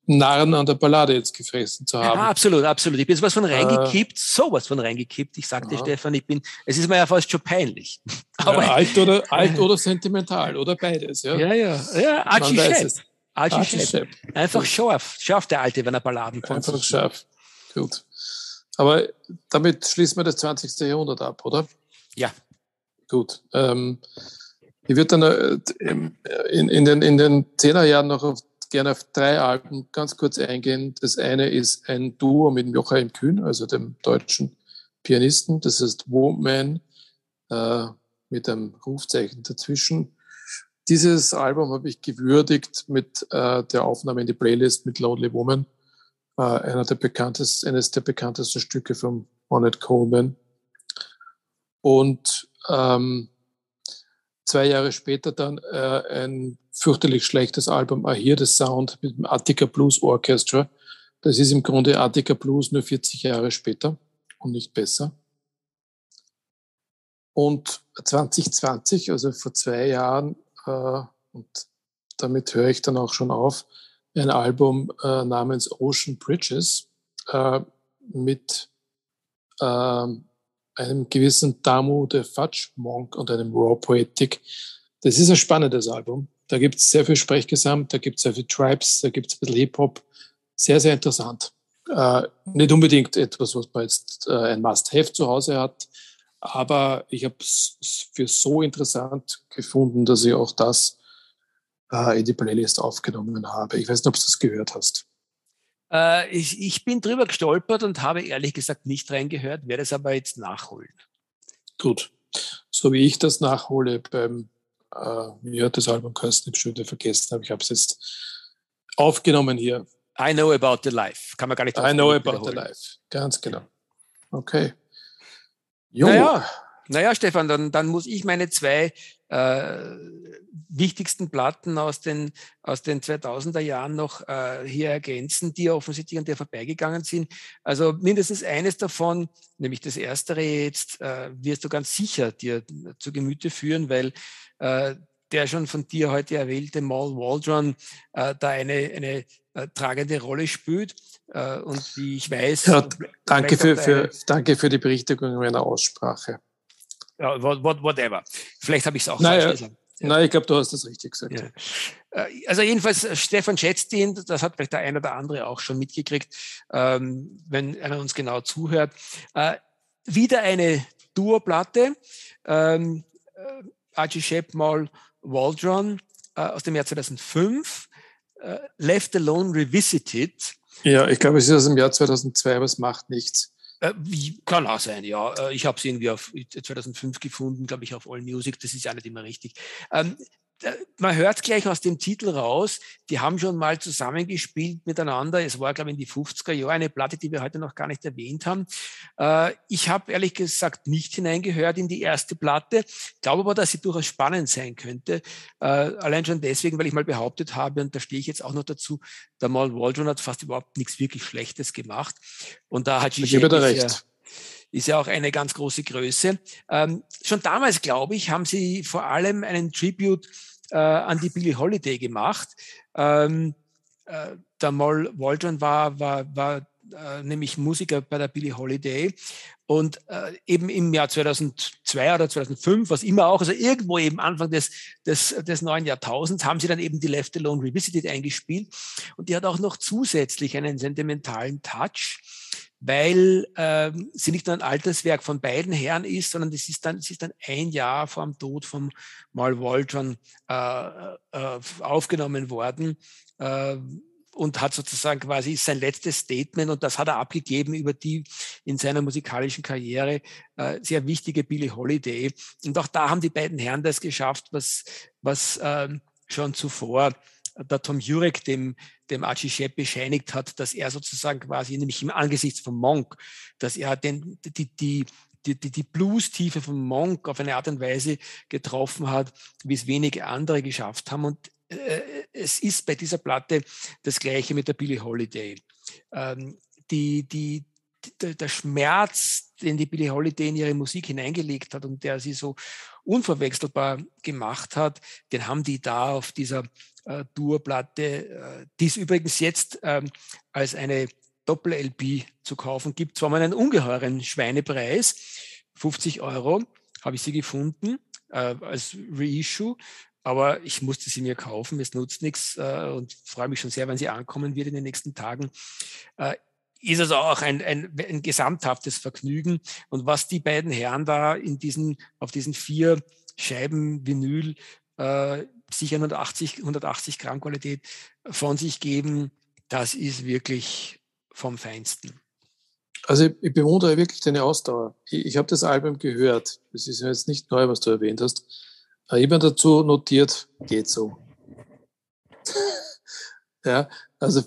Narren an der Ballade jetzt gefressen zu haben. Ja, absolut, absolut. Ich bin sowas von reingekippt, äh, sowas von reingekippt. Ich sagte, Stefan, ich bin, es ist mir ja fast schon peinlich. Aber, alt, oder, alt oder sentimental oder beides. Ja, ja, ja. ja Archie Shepp. Archie, Archie Shepp. Einfach Gut. scharf. Scharf der Alte, wenn er Balladen kommt. Einfach scharf. Gut. Aber damit schließen wir das 20. Jahrhundert ab, oder? Ja. Gut. Ähm, ich würde dann äh, in, in, den, in den Zehnerjahren noch auf, gerne auf drei Alben ganz kurz eingehen. Das eine ist ein Duo mit Joachim Kühn, also dem deutschen Pianisten, das heißt Woman äh, mit einem Rufzeichen dazwischen. Dieses Album habe ich gewürdigt mit äh, der Aufnahme in die Playlist mit Lonely Woman, äh, einer der bekanntesten, eines der bekanntesten Stücke von Ornette Coleman. Und ähm, zwei Jahre später dann äh, ein fürchterlich schlechtes Album, I Hear the Sound mit dem Attica Blues Orchestra. Das ist im Grunde Attica Blues nur 40 Jahre später und nicht besser. Und 2020, also vor zwei Jahren, äh, und damit höre ich dann auch schon auf, ein Album äh, namens Ocean Bridges äh, mit äh, einem gewissen Damu de Fudge Monk und einem Raw Poetic. Das ist ein spannendes Album. Da gibt es sehr viel Sprechgesang, da gibt es sehr viel Tribes, da gibt es ein bisschen Hip-Hop. Sehr, sehr interessant. Äh, nicht unbedingt etwas, was man jetzt äh, ein Must-Have zu Hause hat, aber ich habe es für so interessant gefunden, dass ich auch das äh, in die Playlist aufgenommen habe. Ich weiß nicht, ob du das gehört hast. Äh, ich, ich, bin drüber gestolpert und habe ehrlich gesagt nicht reingehört, werde es aber jetzt nachholen. Gut. So wie ich das nachhole beim, äh, wie hat das Album geheißen, ich schon wieder vergessen, aber ich habe es jetzt aufgenommen hier. I know about the life. Kann man gar nicht I know about the life. Ganz genau. Okay. Jo. Naja, naja, Stefan, dann, dann muss ich meine zwei äh, wichtigsten Platten aus den, aus den 2000er Jahren noch äh, hier ergänzen, die offensichtlich an dir vorbeigegangen sind. Also mindestens eines davon, nämlich das erstere jetzt, äh, wirst du ganz sicher dir zu Gemüte führen, weil äh, der schon von dir heute erwählte Mal Waldron äh, da eine, eine äh, tragende Rolle spielt. Äh, und wie ich weiß. Ja, danke, für, für, danke für die Berichtigung meiner Aussprache. Ja, whatever. Vielleicht habe ich es auch naja, falsch gesagt. Ja. Nein, ich glaube, du hast das richtig gesagt. Ja. Äh, also jedenfalls, äh, Stefan schätzt ihn, das hat vielleicht der eine oder andere auch schon mitgekriegt, ähm, wenn einer uns genau zuhört. Äh, wieder eine Duo-Platte, ähm, Archie Shep mal Waldron aus dem Jahr 2005, Left Alone Revisited. Ja, ich glaube, es ist aus dem Jahr 2002, aber es macht nichts. Äh, kann auch sein, ja. Äh, ich habe sie irgendwie auf 2005 gefunden, glaube ich, auf All Music. Das ist ja nicht immer richtig. Ähm, man hört gleich aus dem Titel raus, die haben schon mal zusammengespielt miteinander. Es war, glaube ich, in die 50er Jahre eine Platte, die wir heute noch gar nicht erwähnt haben. Äh, ich habe ehrlich gesagt nicht hineingehört in die erste Platte, glaube aber, dass sie durchaus spannend sein könnte. Äh, allein schon deswegen, weil ich mal behauptet habe, und da stehe ich jetzt auch noch dazu, der Mal Waldron hat fast überhaupt nichts wirklich Schlechtes gemacht. Und da hat Gigi recht. Ist ja auch eine ganz große Größe. Ähm, schon damals, glaube ich, haben sie vor allem einen Tribute äh, an die Billie Holiday gemacht. Ähm, äh, der Moll Waldron war, war, war äh, nämlich Musiker bei der Billie Holiday und äh, eben im Jahr 2002 oder 2005, was immer auch, also irgendwo eben Anfang des, des, des neuen Jahrtausends, haben sie dann eben die Left Alone Revisited eingespielt und die hat auch noch zusätzlich einen sentimentalen Touch weil ähm, sie nicht nur ein Alterswerk von beiden Herren ist, sondern es ist dann, es ist dann ein Jahr vor dem Tod von Mal Waldron äh, äh, aufgenommen worden äh, und hat sozusagen quasi sein letztes Statement und das hat er abgegeben über die in seiner musikalischen Karriere äh, sehr wichtige Billie Holiday. Und auch da haben die beiden Herren das geschafft, was, was äh, schon zuvor der Tom Jurek dem, dem Archie Shepp bescheinigt hat, dass er sozusagen quasi, nämlich im Angesichts von Monk, dass er den, die, die, die, die, die Blues-Tiefe von Monk auf eine Art und Weise getroffen hat, wie es wenige andere geschafft haben. Und äh, es ist bei dieser Platte das Gleiche mit der Billie Holiday. Ähm, die, die, der, der Schmerz, den die Billie Holiday in ihre Musik hineingelegt hat und der sie so unverwechselbar gemacht hat, den haben die da auf dieser äh, Dur-Platte, äh, die es übrigens jetzt ähm, als eine Doppel-LP zu kaufen gibt. Zwar mal einen ungeheuren Schweinepreis, 50 Euro habe ich sie gefunden äh, als Reissue, aber ich musste sie mir kaufen, es nutzt nichts äh, und freue mich schon sehr, wenn sie ankommen wird in den nächsten Tagen. Äh, ist also auch ein, ein, ein gesamthaftes Vergnügen. Und was die beiden Herren da in diesen, auf diesen vier Scheiben Vinyl äh, sicher 180, 180 Gramm Qualität von sich geben, das ist wirklich vom Feinsten. Also ich, bewundere wirklich deine Ausdauer. Ich, ich habe das Album gehört. Das ist ja jetzt nicht neu, was du erwähnt hast. Äh, ich habe dazu notiert, geht so. ja, also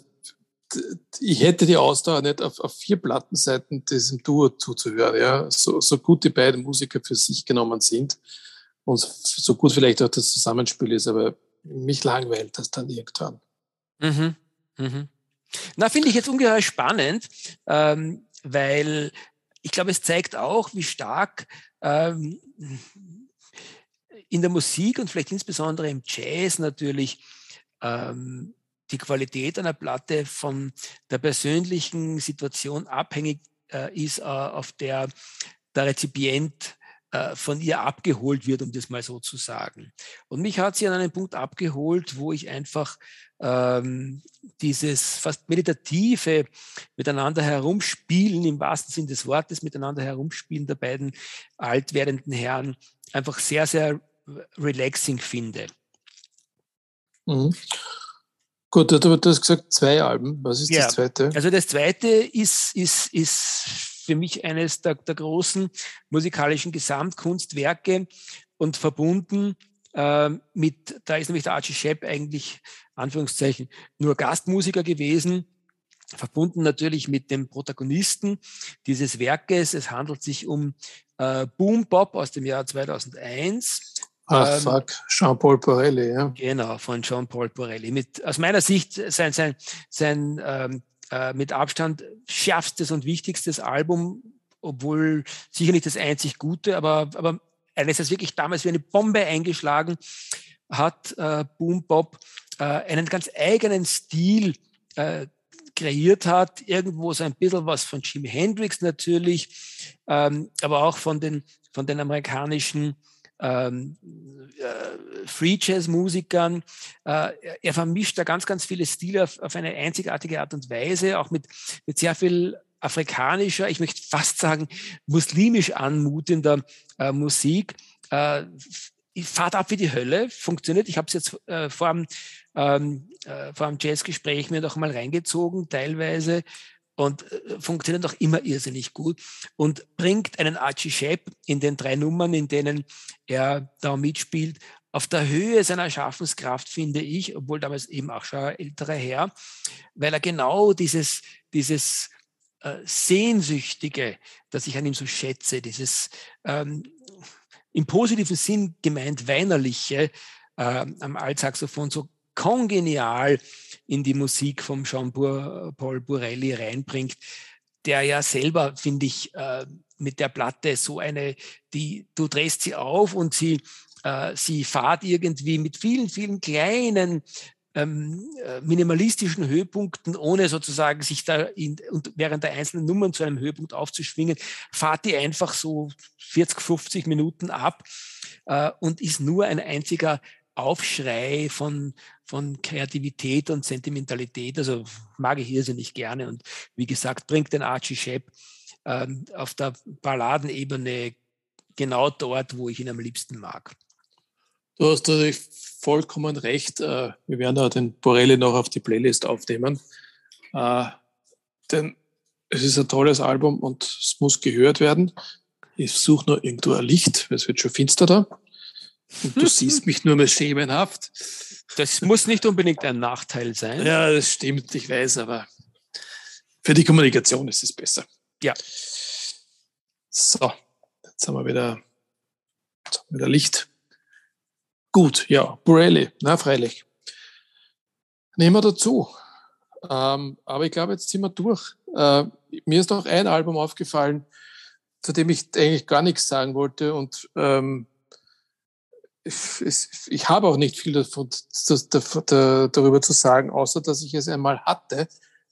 ich hätte die Ausdauer nicht auf, auf vier Plattenseiten diesem Duo zuzuhören, ja, so, so gut die beiden Musiker für sich genommen sind und so gut vielleicht auch das Zusammenspiel ist, aber mich langweilt das dann irgendwann. Mhm. Mhm. Na, finde ich jetzt ungeheuer spannend, ähm, weil ich glaube, es zeigt auch, wie stark ähm, in der Musik und vielleicht insbesondere im Jazz natürlich ähm, die Qualität einer Platte von der persönlichen Situation abhängig äh, ist, äh, auf der der Rezipient äh, von ihr abgeholt wird, um das mal so zu sagen. Und mich hat sie an einem Punkt abgeholt, wo ich einfach ähm, dieses fast meditative miteinander herumspielen, im wahrsten Sinn des Wortes, miteinander herumspielen der beiden alt werdenden Herren einfach sehr, sehr relaxing finde. Mhm. Gut, du hast gesagt zwei Alben. Was ist ja, das zweite? Also das zweite ist, ist, ist für mich eines der, der großen musikalischen Gesamtkunstwerke und verbunden äh, mit, da ist nämlich der Archie Shepp eigentlich, Anführungszeichen, nur Gastmusiker gewesen, verbunden natürlich mit dem Protagonisten dieses Werkes. Es handelt sich um äh, Boom Bop aus dem Jahr 2001 Ach, ähm, fuck, Jean-Paul Borelli, ja. Genau, von Jean-Paul Borelli. Mit, aus meiner Sicht sein, sein, sein ähm, äh, mit Abstand schärfstes und wichtigstes Album, obwohl sicher nicht das einzig gute, aber, aber eines, das wirklich damals wie eine Bombe eingeschlagen hat, äh, Boom Bop, äh, einen ganz eigenen Stil äh, kreiert hat, irgendwo so ein bisschen was von Jimi Hendrix natürlich, ähm, aber auch von den, von den amerikanischen ähm, äh, Free Jazz Musikern. Äh, er vermischt da ganz, ganz viele Stile auf, auf eine einzigartige Art und Weise, auch mit, mit sehr viel afrikanischer, ich möchte fast sagen muslimisch anmutender äh, Musik. Äh, fahrt ab wie die Hölle, funktioniert. Ich habe es jetzt äh, vor dem, ähm, äh, vor Jazzgespräch mir noch mal reingezogen, teilweise und äh, funktioniert auch immer irrsinnig gut und bringt einen Archie Shepp in den drei Nummern, in denen er da mitspielt, auf der Höhe seiner Schaffenskraft, finde ich, obwohl damals eben auch schon ein älterer Herr, weil er genau dieses, dieses äh, Sehnsüchtige, das ich an ihm so schätze, dieses ähm, im positiven Sinn gemeint weinerliche äh, am Altsaxophon so kongenial in die Musik vom Jean-Paul Borelli reinbringt, der ja selber, finde ich, äh, mit der Platte so eine, die, du drehst sie auf und sie, äh, sie fahrt irgendwie mit vielen, vielen kleinen ähm, äh, minimalistischen Höhepunkten, ohne sozusagen sich da in, und während der einzelnen Nummern zu einem Höhepunkt aufzuschwingen, fahrt die einfach so 40, 50 Minuten ab äh, und ist nur ein einziger Aufschrei von, von Kreativität und Sentimentalität. Also mag ich irrsinnig gerne. Und wie gesagt, bringt den Archie Shepp ähm, auf der Balladenebene genau dort, wo ich ihn am liebsten mag. Du hast natürlich vollkommen recht. Äh, wir werden da den Borelli noch auf die Playlist aufnehmen. Äh, denn es ist ein tolles Album und es muss gehört werden. Ich suche nur irgendwo ein Licht, weil es wird schon finster da. Und du siehst mich nur mehr schemenhaft. Das muss nicht unbedingt ein Nachteil sein. Ja, das stimmt, ich weiß, aber für die Kommunikation ist es besser. Ja. So, jetzt haben wir wieder, haben wir wieder Licht. Gut, ja, Borelli, na freilich. Nehmen wir dazu. Ähm, aber ich glaube, jetzt sind wir durch. Äh, mir ist noch ein Album aufgefallen, zu dem ich eigentlich gar nichts sagen wollte und ähm, ich, habe auch nicht viel darüber zu sagen, außer dass ich es einmal hatte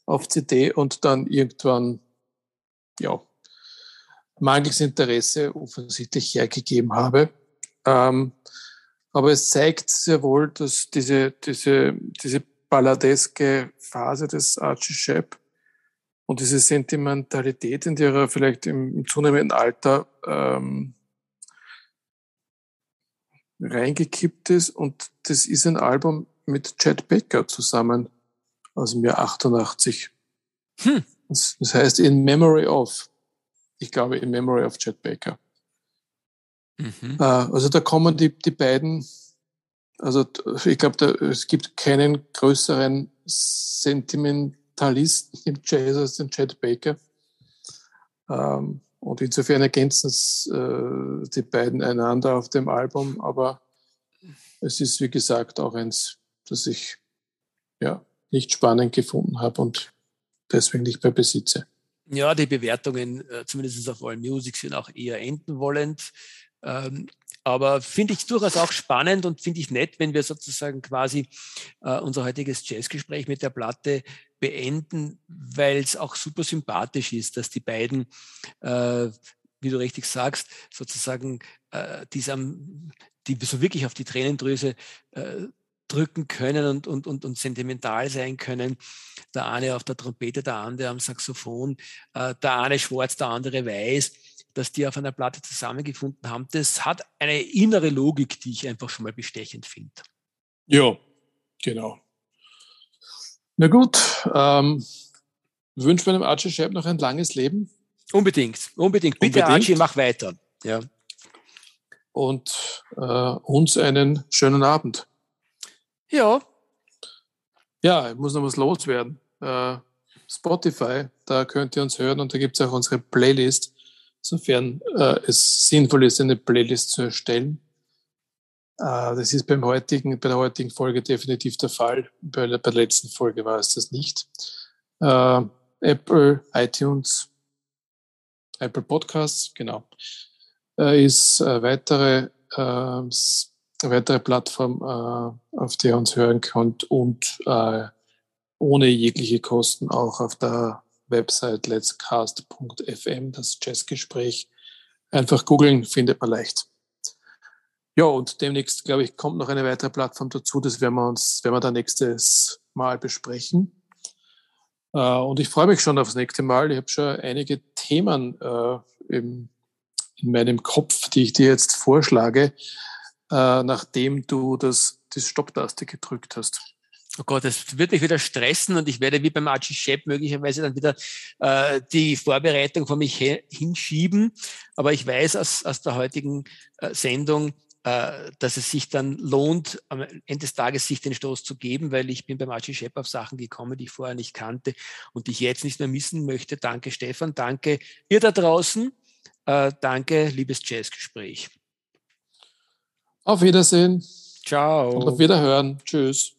auf CD und dann irgendwann, ja, mangels Interesse offensichtlich hergegeben habe. Ähm, aber es zeigt sehr wohl, dass diese, diese, diese balladeske Phase des Archie Shepp und diese Sentimentalität, in der er vielleicht im, im zunehmenden Alter ähm, reingekippt ist. Und das ist ein Album mit Chad Baker zusammen aus dem Jahr 88. Hm. Das, das heißt In Memory of. Ich glaube, In Memory of Chet Baker. Mhm. Äh, also da kommen die, die beiden, also ich glaube, es gibt keinen größeren Sentimentalisten im Jazz als den Chet Baker. Ähm, und insofern ergänzen äh, die beiden einander auf dem Album, aber es ist, wie gesagt, auch eins, das ich ja, nicht spannend gefunden habe und deswegen nicht mehr besitze. Ja, die Bewertungen, äh, zumindest auf All Music, sind auch eher enden wollend. Ähm, aber finde ich durchaus auch spannend und finde ich nett, wenn wir sozusagen quasi äh, unser heutiges Jazzgespräch mit der Platte beenden, weil es auch super sympathisch ist, dass die beiden, äh, wie du richtig sagst, sozusagen äh, die, die so wirklich auf die Tränendrüse äh, drücken können und, und, und, und sentimental sein können. Der eine auf der Trompete, der andere am Saxophon, äh, der eine schwarz, der andere weiß dass die auf einer Platte zusammengefunden haben, das hat eine innere Logik, die ich einfach schon mal bestechend finde. Ja, genau. Na gut, ähm, wünschen wir dem Archie Scheib noch ein langes Leben. Unbedingt, unbedingt. Bitte unbedingt. Archie, mach weiter. Ja. Und äh, uns einen schönen Abend. Ja. Ja, ich muss noch was loswerden. Äh, Spotify, da könnt ihr uns hören und da gibt es auch unsere Playlist sofern äh, es sinnvoll ist, eine Playlist zu erstellen. Äh, das ist beim heutigen, bei der heutigen Folge definitiv der Fall. Bei, bei der letzten Folge war es das nicht. Äh, Apple, iTunes, Apple Podcasts, genau, äh, ist eine weitere, äh, weitere Plattform, äh, auf der ihr uns hören könnt und ohne jegliche Kosten auch auf der Website letscast.fm, das Jazzgespräch. Einfach googeln, findet man leicht. Ja, und demnächst, glaube ich, kommt noch eine weitere Plattform dazu. Das werden wir uns, werden wir dann nächstes Mal besprechen. Äh, und ich freue mich schon aufs nächste Mal. Ich habe schon einige Themen äh, in meinem Kopf, die ich dir jetzt vorschlage, äh, nachdem du das, die Stopptaste gedrückt hast oh Gott, das wird mich wieder stressen und ich werde wie beim Archie Shep möglicherweise dann wieder äh, die Vorbereitung von mich hinschieben. Aber ich weiß aus, aus der heutigen äh, Sendung, äh, dass es sich dann lohnt, am Ende des Tages sich den Stoß zu geben, weil ich bin beim Archie Shep auf Sachen gekommen, die ich vorher nicht kannte und die ich jetzt nicht mehr missen möchte. Danke, Stefan. Danke, ihr da draußen. Äh, danke, liebes Jazzgespräch. Auf Wiedersehen. Ciao. Und auf Wiederhören. Tschüss.